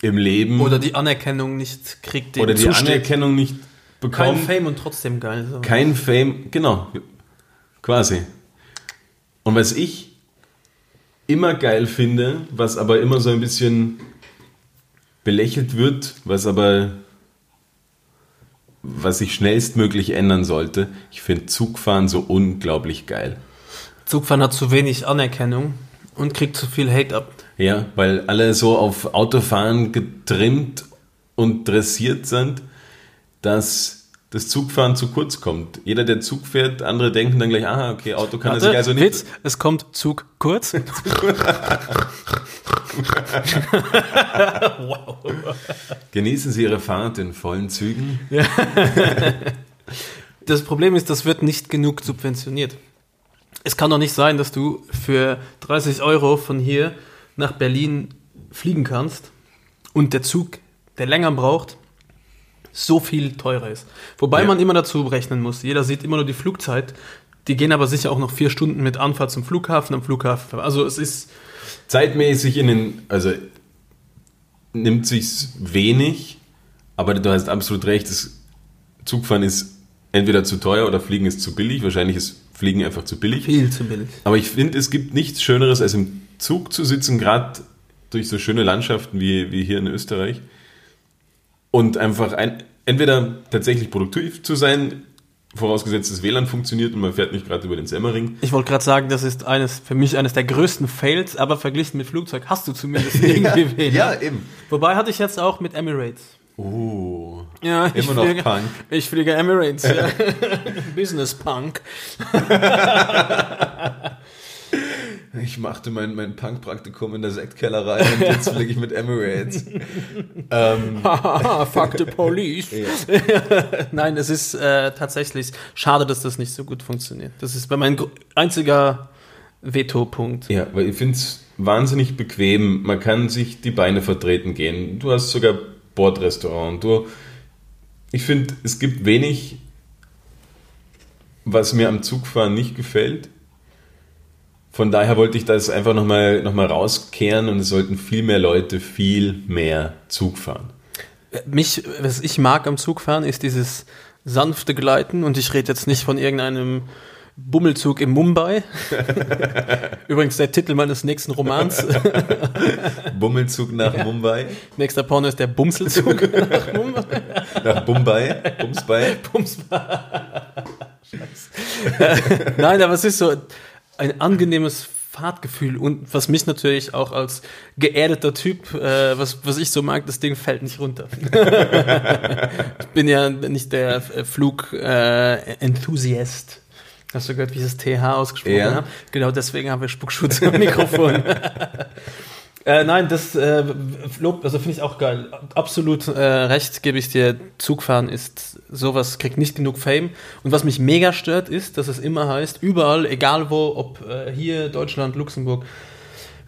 im Leben. Oder die Anerkennung nicht kriegt. Oder die zusteht. Anerkennung nicht bekommt. Kein Fame und trotzdem geil. So. Kein Fame, genau. Quasi. Und was ich immer geil finde, was aber immer so ein bisschen belächelt wird, was aber was sich schnellstmöglich ändern sollte. Ich finde Zugfahren so unglaublich geil. Zugfahren hat zu wenig Anerkennung und kriegt zu viel Hate ab. Ja, weil alle so auf Autofahren getrimmt und dressiert sind, dass das Zugfahren zu kurz kommt. Jeder, der Zug fährt, andere denken dann gleich, aha, okay, Auto kann Warte, er sich also nicht. Witz, es kommt Zug kurz. wow. Genießen Sie Ihre Fahrt in vollen Zügen. Das Problem ist, das wird nicht genug subventioniert. Es kann doch nicht sein, dass du für 30 Euro von hier nach Berlin fliegen kannst und der Zug, der länger braucht, so viel teurer ist. Wobei ja. man immer dazu rechnen muss. Jeder sieht immer nur die Flugzeit. Die gehen aber sicher auch noch vier Stunden mit Anfahrt zum Flughafen, am Flughafen. Also es ist. Zeitmäßig in den, also nimmt sich's wenig, aber du hast absolut recht, das Zugfahren ist entweder zu teuer oder Fliegen ist zu billig. Wahrscheinlich ist Fliegen einfach zu billig. Viel zu billig. Aber ich finde, es gibt nichts Schöneres, als im Zug zu sitzen, gerade durch so schöne Landschaften wie, wie hier in Österreich. Und einfach ein, entweder tatsächlich produktiv zu sein, vorausgesetzt das WLAN funktioniert und man fährt nicht gerade über den Semmering. Ich wollte gerade sagen, das ist eines für mich eines der größten Fails, aber verglichen mit Flugzeug hast du zumindest irgendwie WLAN. ja, eben. Wobei hatte ich jetzt auch mit Emirates. Oh. Ja, immer noch fliege, Punk. Ich fliege Emirates. Ja. Business Punk. Ich machte mein, mein Punk-Praktikum in der Sektkellerei und jetzt fliege ich mit Emirates. ähm. Fuck the police. Nein, es ist äh, tatsächlich schade, dass das nicht so gut funktioniert. Das ist mein einziger Veto-Punkt. Ja, weil ich finde es wahnsinnig bequem. Man kann sich die Beine vertreten gehen. Du hast sogar Bordrestaurant. Du, ich finde, es gibt wenig, was mir am Zugfahren nicht gefällt. Von daher wollte ich das einfach nochmal noch mal rauskehren und es sollten viel mehr Leute viel mehr Zug fahren. Mich, was ich mag am Zugfahren, ist dieses sanfte Gleiten und ich rede jetzt nicht von irgendeinem Bummelzug in Mumbai. Übrigens der Titel meines nächsten Romans. Bummelzug nach ja. Mumbai. Nächster Porno ist der Bumselzug nach Mumbai. Nach Mumbai. Bumsbai. Bumsbai. Scheiße. Nein, aber es ist so, ein angenehmes Fahrtgefühl und was mich natürlich auch als geerdeter Typ, äh, was, was ich so mag, das Ding fällt nicht runter. ich bin ja nicht der Flug-Enthusiast. Äh, Hast du gehört, wie ich das TH ausgesprochen ja. habe? Genau deswegen haben wir Spuckschutz im Mikrofon. Äh, nein, das äh, Lob, also finde ich auch geil. Absolut äh, recht gebe ich dir. Zugfahren ist sowas, kriegt nicht genug Fame. Und was mich mega stört, ist, dass es immer heißt, überall, egal wo, ob äh, hier, Deutschland, Luxemburg,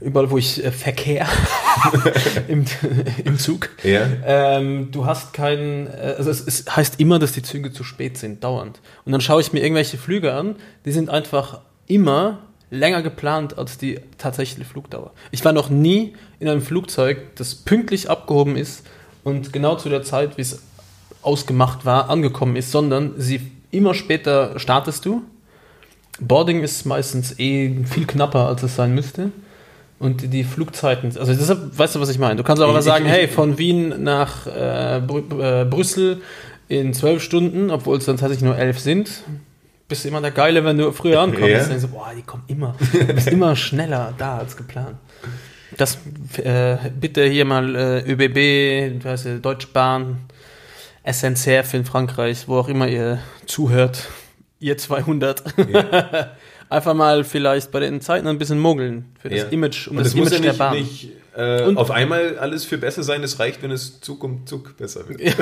überall wo ich äh, Verkehr im, im Zug, ja. ähm, du hast keinen, äh, also es, es heißt immer, dass die Züge zu spät sind, dauernd. Und dann schaue ich mir irgendwelche Flüge an, die sind einfach immer länger geplant als die tatsächliche Flugdauer. Ich war noch nie in einem Flugzeug, das pünktlich abgehoben ist und genau zu der Zeit, wie es ausgemacht war, angekommen ist, sondern sie immer später startest du. Boarding ist meistens eh viel knapper, als es sein müsste. Und die Flugzeiten, also deshalb, weißt du, was ich meine? Du kannst auch mal sagen, hey, von Wien nach äh, Brü äh, Brüssel in zwölf Stunden, obwohl es dann tatsächlich nur elf sind, bist du immer der Geile, wenn du früher ankommst. Ja. Dann so, boah, die kommen immer, du bist immer schneller da als geplant. Das äh, bitte hier mal äh, ÖBB, weiß ich, Deutsche Bahn, SNCF in Frankreich, wo auch immer ihr zuhört, ihr 200. Ja. Einfach mal vielleicht bei den Zeiten ein bisschen mogeln für das ja. Image, um Und das, das Image ja nicht, der Bahn. Nicht, äh, und auf einmal alles für besser sein, es reicht, wenn es Zug um Zug besser wird.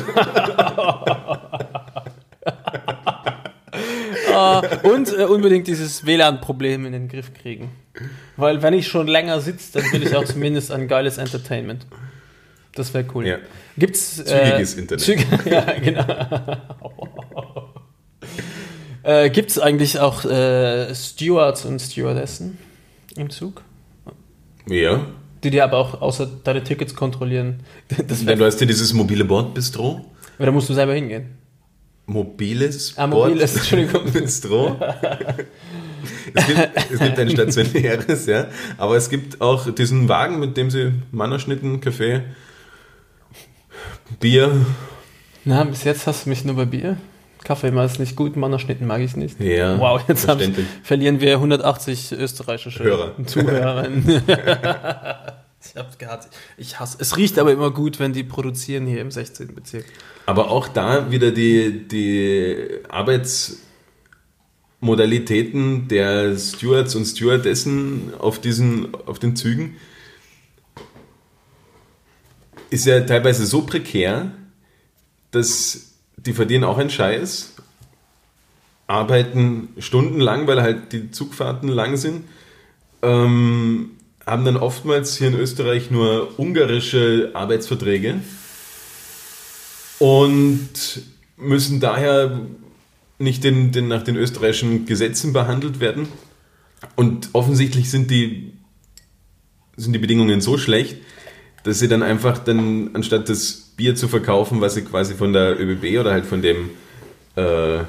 und äh, unbedingt dieses WLAN-Problem in den Griff kriegen. Weil wenn ich schon länger sitze, dann will ich auch zumindest ein geiles Entertainment. Das wäre cool. Ja. Gibt's äh, Zügiges Internet. Züg ja, genau. äh, Gibt es eigentlich auch äh, Stewards und Stewardessen im Zug? Ja. Die dir aber auch außer deine Tickets kontrollieren. Das Denn du hast ja dieses mobile Bordbistro. Aber da musst du selber hingehen mobiles, ah, mobiles Entschuldigung. Bistro. es, gibt, es gibt ein stationäres, ja, aber es gibt auch diesen Wagen, mit dem sie Mannerschnitten, Kaffee, Bier. Na, bis jetzt hast du mich nur bei Bier. Kaffee mal ist nicht gut, Mannerschnitten mag ich nicht. Ja, wow, jetzt verlieren wir 180 österreichische Hörer. Zuhörer. Ich hab's gehabt. Ich hasse. Es riecht aber immer gut, wenn die produzieren hier im 16. Bezirk. Aber auch da wieder die, die Arbeitsmodalitäten der Stewards und Stewardessen auf diesen, auf den Zügen ist ja teilweise so prekär, dass die verdienen auch einen Scheiß arbeiten stundenlang, weil halt die Zugfahrten lang sind, ähm, haben dann oftmals hier in Österreich nur ungarische Arbeitsverträge und müssen daher nicht den, den, nach den österreichischen Gesetzen behandelt werden. Und offensichtlich sind die, sind die Bedingungen so schlecht, dass sie dann einfach dann, anstatt das Bier zu verkaufen, was sie quasi von der ÖBB oder halt von dem, äh,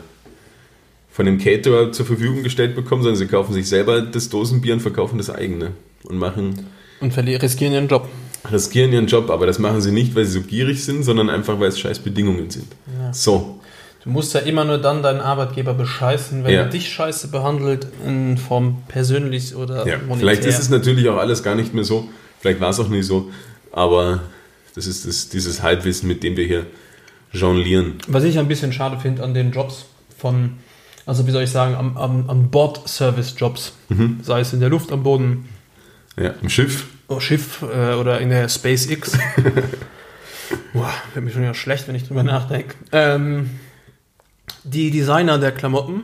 von dem Caterer zur Verfügung gestellt bekommen, sondern sie kaufen sich selber das Dosenbier und verkaufen das eigene und machen. Und riskieren ihren Job. Riskieren ihren Job, aber das machen sie nicht, weil sie so gierig sind, sondern einfach, weil es scheiß Bedingungen sind. Ja. So. Du musst ja immer nur dann deinen Arbeitgeber bescheißen, wenn ja. er dich scheiße behandelt, in Form persönlich oder ja. monetär. Vielleicht ist es natürlich auch alles gar nicht mehr so. Vielleicht war es auch nicht so. Aber das ist das, dieses Halbwissen, mit dem wir hier jonglieren. Was ich ein bisschen schade finde an den Jobs von, also wie soll ich sagen, am, am, am Bord-Service-Jobs, mhm. sei es in der Luft, am Boden. Ja, im Schiff. Oh, Schiff äh, oder in der SpaceX. Boah, wird mir schon wieder schlecht, wenn ich drüber nachdenke. Ähm, die Designer der Klamotten,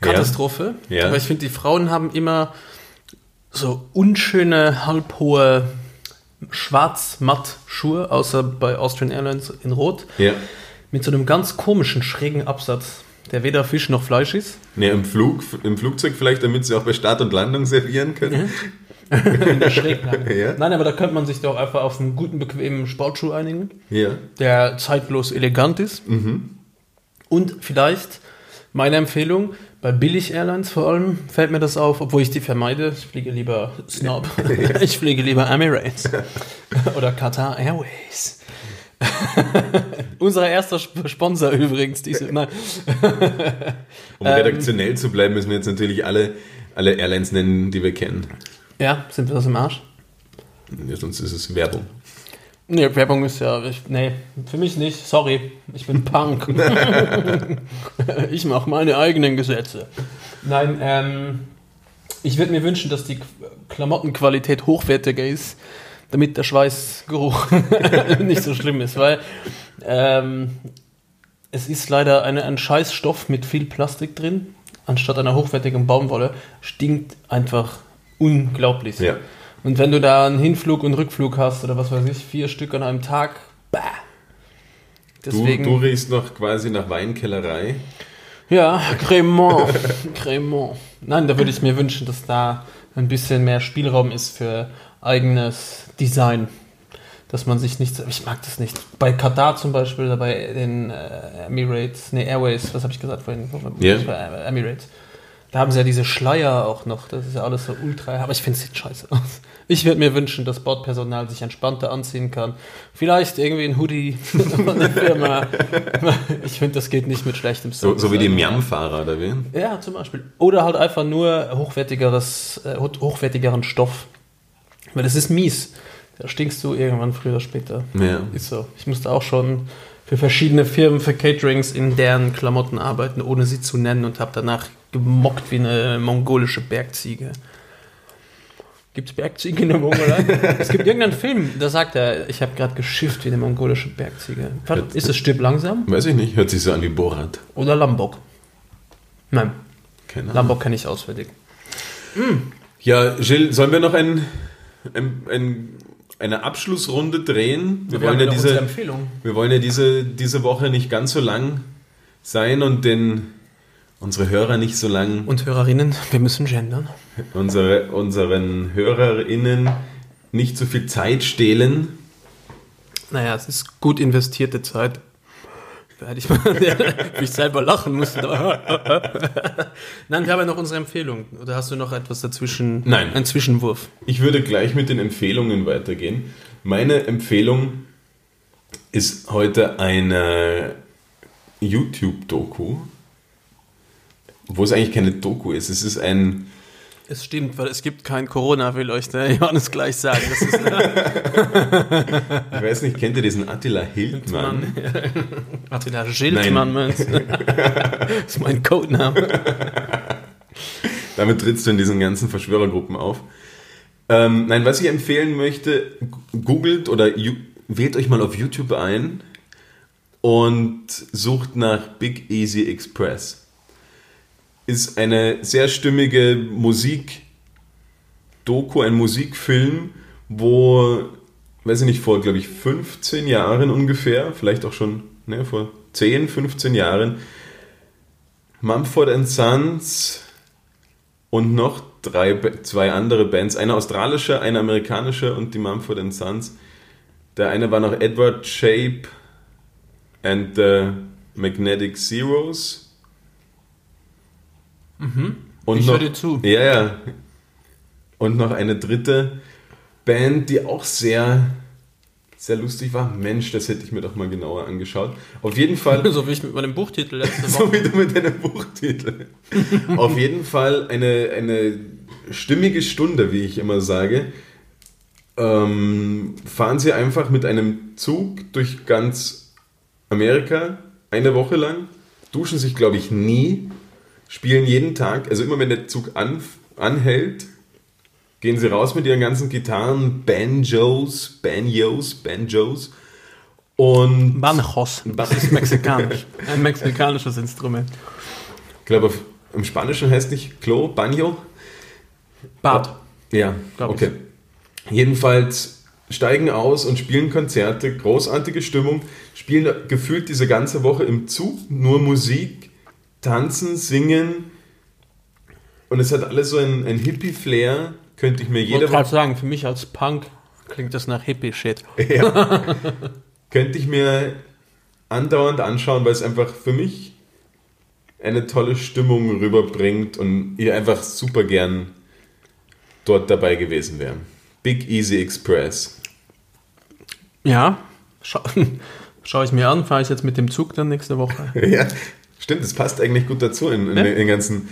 Katastrophe. Ja. ja. Aber ich finde, die Frauen haben immer so unschöne, halbhohe schwarz-matt-Schuhe, außer bei Austrian Airlines in Rot. Ja. Mit so einem ganz komischen, schrägen Absatz, der weder Fisch noch Fleisch ist. Ne, im, Flug, im Flugzeug vielleicht, damit sie auch bei Start und Landung servieren können. In der Schräglage. Ja. Nein, aber da könnte man sich doch einfach auf einen guten, bequemen Sportschuh einigen, ja. der zeitlos elegant ist. Mhm. Und vielleicht meine Empfehlung, bei Billig-Airlines vor allem fällt mir das auf, obwohl ich die vermeide. Ich fliege lieber Snob. ich fliege lieber Emirates. Oder Qatar Airways. Unser erster Sponsor übrigens. Diese, nein. um redaktionell ähm, zu bleiben, müssen wir jetzt natürlich alle, alle Airlines nennen, die wir kennen. Ja, sind wir das im Arsch? Ja, sonst ist es Werbung. Nee, Werbung ist ja. Ich, nee, für mich nicht. Sorry, ich bin Punk. ich mache meine eigenen Gesetze. Nein, ähm, ich würde mir wünschen, dass die Klamottenqualität hochwertiger ist, damit der Schweißgeruch nicht so schlimm ist, weil ähm, es ist leider eine, ein Scheißstoff mit viel Plastik drin, anstatt einer hochwertigen Baumwolle, stinkt einfach unglaublich. Ja. Und wenn du da einen Hinflug und Rückflug hast oder was weiß ich, vier Stück an einem Tag, bah. Deswegen, du, du riechst noch quasi nach Weinkellerei. Ja, Cremant. Cremant. Nein, da würde ich mir wünschen, dass da ein bisschen mehr Spielraum ist für eigenes Design. Dass man sich nicht, ich mag das nicht. Bei Qatar zum Beispiel, bei den äh, Emirates, nee, Airways, was habe ich gesagt vorhin? Yeah. Emirates. Da haben sie ja diese Schleier auch noch. Das ist ja alles so ultra. Aber ich finde, es sieht scheiße aus. Ich würde mir wünschen, dass Bordpersonal sich entspannter anziehen kann. Vielleicht irgendwie ein Hoodie von der Firma. Ich finde, das geht nicht mit schlechtem Service. So, so wie die Miam-Fahrer da wären? Ja, zum Beispiel. Oder halt einfach nur hochwertigeres, äh, hochwertigeren Stoff. Weil das ist mies. Da stinkst du irgendwann früher oder später. Ja. Ist so. Ich musste auch schon für verschiedene Firmen, für Caterings in deren Klamotten arbeiten, ohne sie zu nennen und habe danach gemockt wie eine mongolische Bergziege. Gibt es Bergziege in der Mongolei? es gibt irgendeinen Film, da sagt er, ich habe gerade geschifft wie eine mongolische Bergziege. Ist es Stipp langsam? Weiß ich nicht, hört sich so an wie Borat. Oder Lambok. Nein. Keine Ahnung. Lambok kenne ich auswendig. Mm. Ja, Gilles, sollen wir noch ein, ein, ein, eine Abschlussrunde drehen? Wir, wir wollen ja diese, wir wollen ja diese, diese Woche nicht ganz so lang sein und den unsere Hörer nicht so lang. Und Hörerinnen, wir müssen gendern. Unsere, unseren HörerInnen nicht so viel Zeit stehlen. Naja, es ist gut investierte Zeit. Werde ich mal, wie ich selber lachen musste. Nein, wir haben ja noch unsere Empfehlung. Oder hast du noch etwas dazwischen? Nein. Ein Zwischenwurf. Ich würde gleich mit den Empfehlungen weitergehen. Meine Empfehlung ist heute eine YouTube-Doku wo es eigentlich keine Doku ist. Es ist ein. Es stimmt, weil es gibt kein Corona, will euch der Johannes gleich sagen. ich weiß nicht, kennt ihr diesen Attila Hildmann? Attila Schildmann, meinst du? das ist mein Codename. Damit trittst du in diesen ganzen Verschwörergruppen auf. Ähm, nein, was ich empfehlen möchte, googelt oder wählt euch mal auf YouTube ein und sucht nach Big Easy Express. Ist eine sehr stimmige Musik-Doku, ein Musikfilm, wo, weiß ich nicht, vor, glaube ich, 15 Jahren ungefähr, vielleicht auch schon ne, vor 10, 15 Jahren, Mumford Sons und noch drei, zwei andere Bands, eine australische, eine amerikanische und die Mumford Sons. Der eine war noch Edward Shape and the Magnetic Zeros. Mhm. Und ich noch, höre dir zu. Ja, ja. Und noch eine dritte Band, die auch sehr, sehr lustig war. Mensch, das hätte ich mir doch mal genauer angeschaut. Auf jeden Fall. so wie ich mit meinem Buchtitel letzte Woche. so wie du mit deinem Buchtitel. Auf jeden Fall eine, eine stimmige Stunde, wie ich immer sage. Ähm, fahren sie einfach mit einem Zug durch ganz Amerika eine Woche lang, duschen sich, glaube ich, nie, spielen jeden Tag, also immer wenn der Zug an, anhält, gehen sie raus mit ihren ganzen Gitarren, Banjos, Banjos, Banjos und... Banjos, das ist mexikanisch, ein mexikanisches Instrument. Ich glaube, im Spanischen heißt nicht Klo, Banjo? Bad. Ja, okay. Ich. Jedenfalls steigen aus und spielen Konzerte, großartige Stimmung, spielen gefühlt diese ganze Woche im Zug nur Musik, tanzen, singen und es hat alles so ein, ein Hippie-Flair, könnte ich mir jeder... Ich wollte sagen, für mich als Punk klingt das nach Hippie-Shit. Ja. könnte ich mir andauernd anschauen, weil es einfach für mich eine tolle Stimmung rüberbringt und ich einfach super gern dort dabei gewesen wäre. Big Easy Express. Ja, scha schaue ich mir an, fahre ich jetzt mit dem Zug dann nächste Woche. ja, stimmt, das passt eigentlich gut dazu in, in ja? den ganzen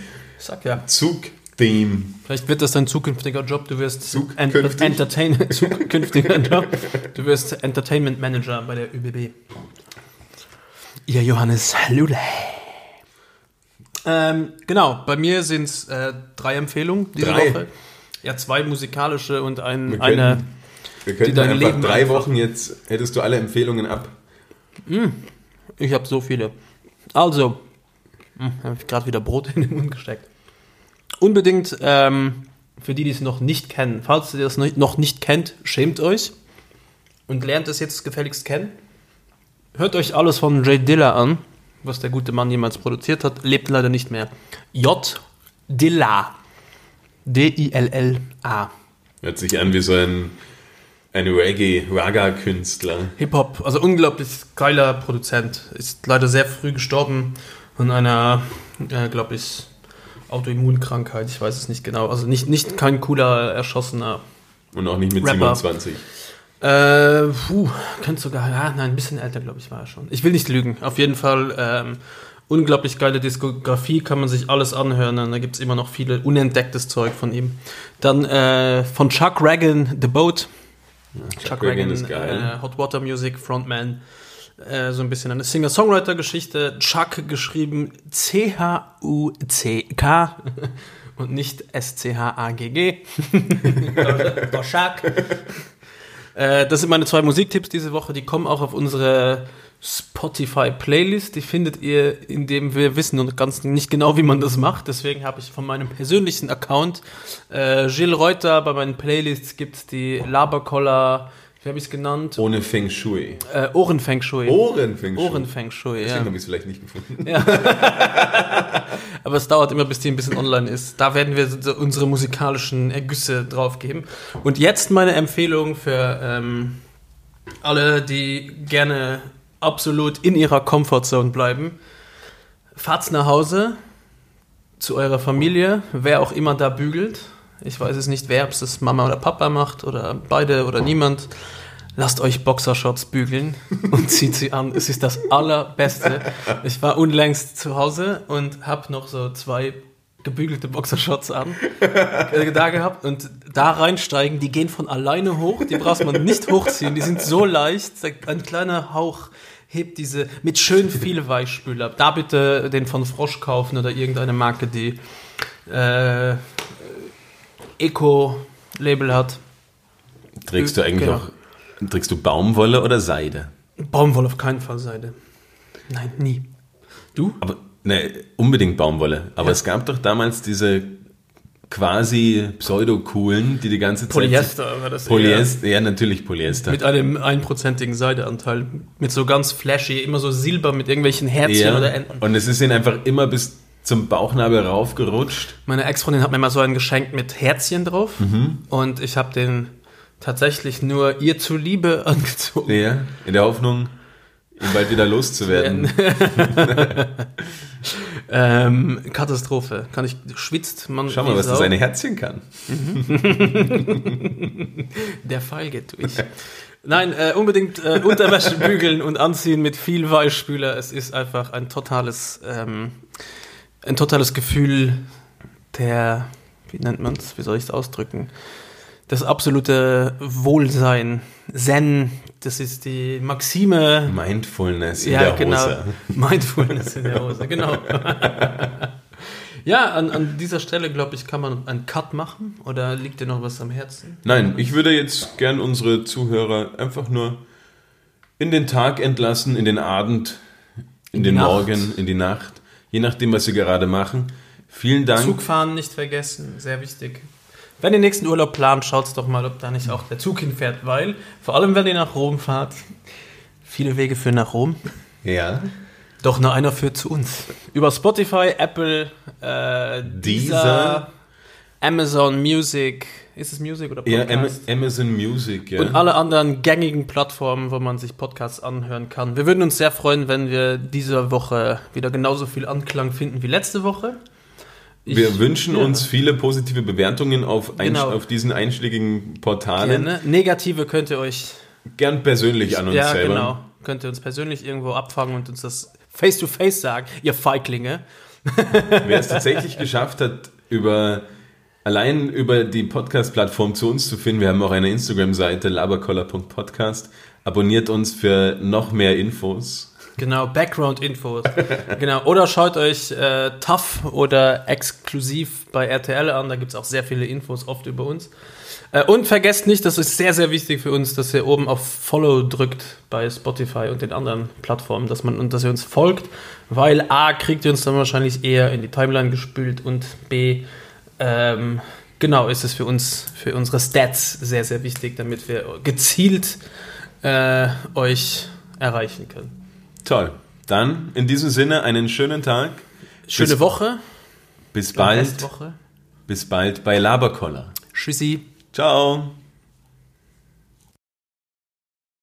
ja. Zug-Theme. Vielleicht wird das dein zukünftiger Job, du wirst ent Entertain zukünftiger Job, du wirst Entertainment Manager bei der ÖBB. Ihr Johannes Lule. Ähm, genau, bei mir sind es äh, drei Empfehlungen diese drei. Woche. Ja, zwei musikalische und ein, wir eine. wir könnten einfach Leben drei einfach. Wochen jetzt, hättest du alle Empfehlungen ab. Hm, ich habe so viele. Also, hm, habe ich gerade wieder Brot in den Mund gesteckt. Unbedingt, ähm, für die, die es noch nicht kennen, falls ihr das noch nicht kennt, schämt euch und lernt es jetzt gefälligst kennen. Hört euch alles von Jay Dilla an, was der gute Mann jemals produziert hat, lebt leider nicht mehr. J. Dilla. D-I-L-L-A. Hört sich an wie so ein, ein Reggae-Raga-Künstler. Hip-Hop, also unglaublich geiler Produzent. Ist leider sehr früh gestorben an einer, äh, glaube ich, Autoimmunkrankheit. Ich weiß es nicht genau. Also nicht, nicht kein cooler, erschossener. Und auch nicht mit Rapper. 27. Äh, puh, könnte sogar, ja, nein, ein bisschen älter, glaube ich, war er schon. Ich will nicht lügen. Auf jeden Fall ähm, unglaublich geile Diskografie, kann man sich alles anhören. Und da gibt es immer noch viele unentdecktes Zeug von ihm. Dann äh, von Chuck Reagan, The Boat. Ja, Chuck, Chuck Reagan, ist geil. Äh, Hot Water Music, Frontman. Äh, so ein bisschen eine Singer-Songwriter-Geschichte. Chuck geschrieben C-H-U-C-K und nicht S-C-H-A-G-G. Chuck. Äh, das sind meine zwei Musiktipps diese Woche. Die kommen auch auf unsere Spotify-Playlist. Die findet ihr, indem wir wissen und ganz nicht genau, wie man das macht. Deswegen habe ich von meinem persönlichen Account äh, Gilles Reuter. Bei meinen Playlists gibt es die Labercoller, wie habe ich es genannt? Ohne Feng Shui. Äh, Ohren Feng Shui. Ohren Feng Shui. Ohren Feng Shui, Deswegen ja. habe ich es vielleicht nicht gefunden. Ja. Aber es dauert immer, bis die ein bisschen online ist. Da werden wir unsere musikalischen Ergüsse drauf geben. Und jetzt meine Empfehlung für ähm, alle, die gerne absolut in ihrer Comfortzone bleiben. Fahrt's nach Hause zu eurer Familie, wer auch immer da bügelt. Ich weiß es nicht, wer, ob es Mama oder Papa macht oder beide oder niemand. Lasst euch Boxershorts bügeln und zieht sie an. Es ist das Allerbeste. Ich war unlängst zu Hause und habe noch so zwei gebügelte Boxershorts an, äh, da gehabt und da reinsteigen, die gehen von alleine hoch, die braucht man nicht hochziehen, die sind so leicht, ein kleiner Hauch hebt diese mit schön viel Weichspüler. Da bitte den von Frosch kaufen oder irgendeine Marke, die äh, Eco-Label hat. Trägst du eigentlich genau. auch, trägst du Baumwolle oder Seide? Baumwolle auf keinen Fall Seide. Nein, nie. Du? Aber Ne, unbedingt Baumwolle. Aber ja. es gab doch damals diese quasi pseudo-coolen, die die ganze Zeit... Polyester war das Polyester, ja natürlich Polyester. Mit einem einprozentigen Seideanteil. Mit so ganz flashy, immer so Silber mit irgendwelchen Herzchen ja. oder Enden. Und es ist ihnen einfach immer bis zum Bauchnabel raufgerutscht. Meine Ex-Freundin hat mir mal so ein geschenkt mit Herzchen drauf. Mhm. Und ich habe den tatsächlich nur ihr zuliebe angezogen. Ja, in der Hoffnung, ihn bald wieder loszuwerden. ähm, Katastrophe. Kann ich, schwitzt man. Schau mal, was das eine Herzchen kann. der Pfeil geht durch. Nein, äh, unbedingt äh, Unterwäsche bügeln und anziehen mit viel Weichspüler. Es ist einfach ein totales, ähm, ein totales Gefühl der, wie nennt man es, wie soll ich es ausdrücken? Das absolute Wohlsein, Zen, das ist die Maxime. Mindfulness in ja, der genau. Hose. Mindfulness in der Hose, genau. ja, an, an dieser Stelle, glaube ich, kann man einen Cut machen. Oder liegt dir noch was am Herzen? Nein, ich würde jetzt gern unsere Zuhörer einfach nur in den Tag entlassen, in den Abend, in, in den Nacht. Morgen, in die Nacht. Je nachdem, was sie gerade machen. Vielen Dank. Zugfahren nicht vergessen, sehr wichtig. Wenn ihr nächsten Urlaub plant, schaut doch mal, ob da nicht auch der Zug hinfährt, weil, vor allem wenn ihr nach Rom fahrt, viele Wege führen nach Rom. Ja. Doch nur einer führt zu uns. Über Spotify, Apple, äh, Deezer, Amazon Music. Ist es Music oder Podcast? Ja, Amazon Music, ja. Und alle anderen gängigen Plattformen, wo man sich Podcasts anhören kann. Wir würden uns sehr freuen, wenn wir diese Woche wieder genauso viel Anklang finden wie letzte Woche. Ich, wir wünschen ja. uns viele positive Bewertungen auf, genau. auf diesen einschlägigen Portalen. Gerne. Negative könnt ihr euch gern persönlich an uns ja, selber. Genau. Könnt ihr uns persönlich irgendwo abfangen und uns das face to face sagen, ihr Feiglinge. Wer es tatsächlich geschafft hat, über allein über die Podcast-Plattform zu uns zu finden, wir haben auch eine Instagram-Seite labercoller.podcast. Abonniert uns für noch mehr Infos. Genau, Background-Infos. genau. Oder schaut euch äh, Tough oder exklusiv bei RTL an, da gibt es auch sehr viele Infos oft über uns. Äh, und vergesst nicht, das ist sehr, sehr wichtig für uns, dass ihr oben auf Follow drückt bei Spotify und den anderen Plattformen, dass man und dass ihr uns folgt, weil A kriegt ihr uns dann wahrscheinlich eher in die Timeline gespült und B ähm, genau ist es für uns, für unsere Stats sehr, sehr wichtig, damit wir gezielt äh, euch erreichen können. Toll. Dann in diesem Sinne einen schönen Tag. Schöne bis, Woche. Bis bald. Bis bald bei Laberkoller. Tschüssi. Ciao.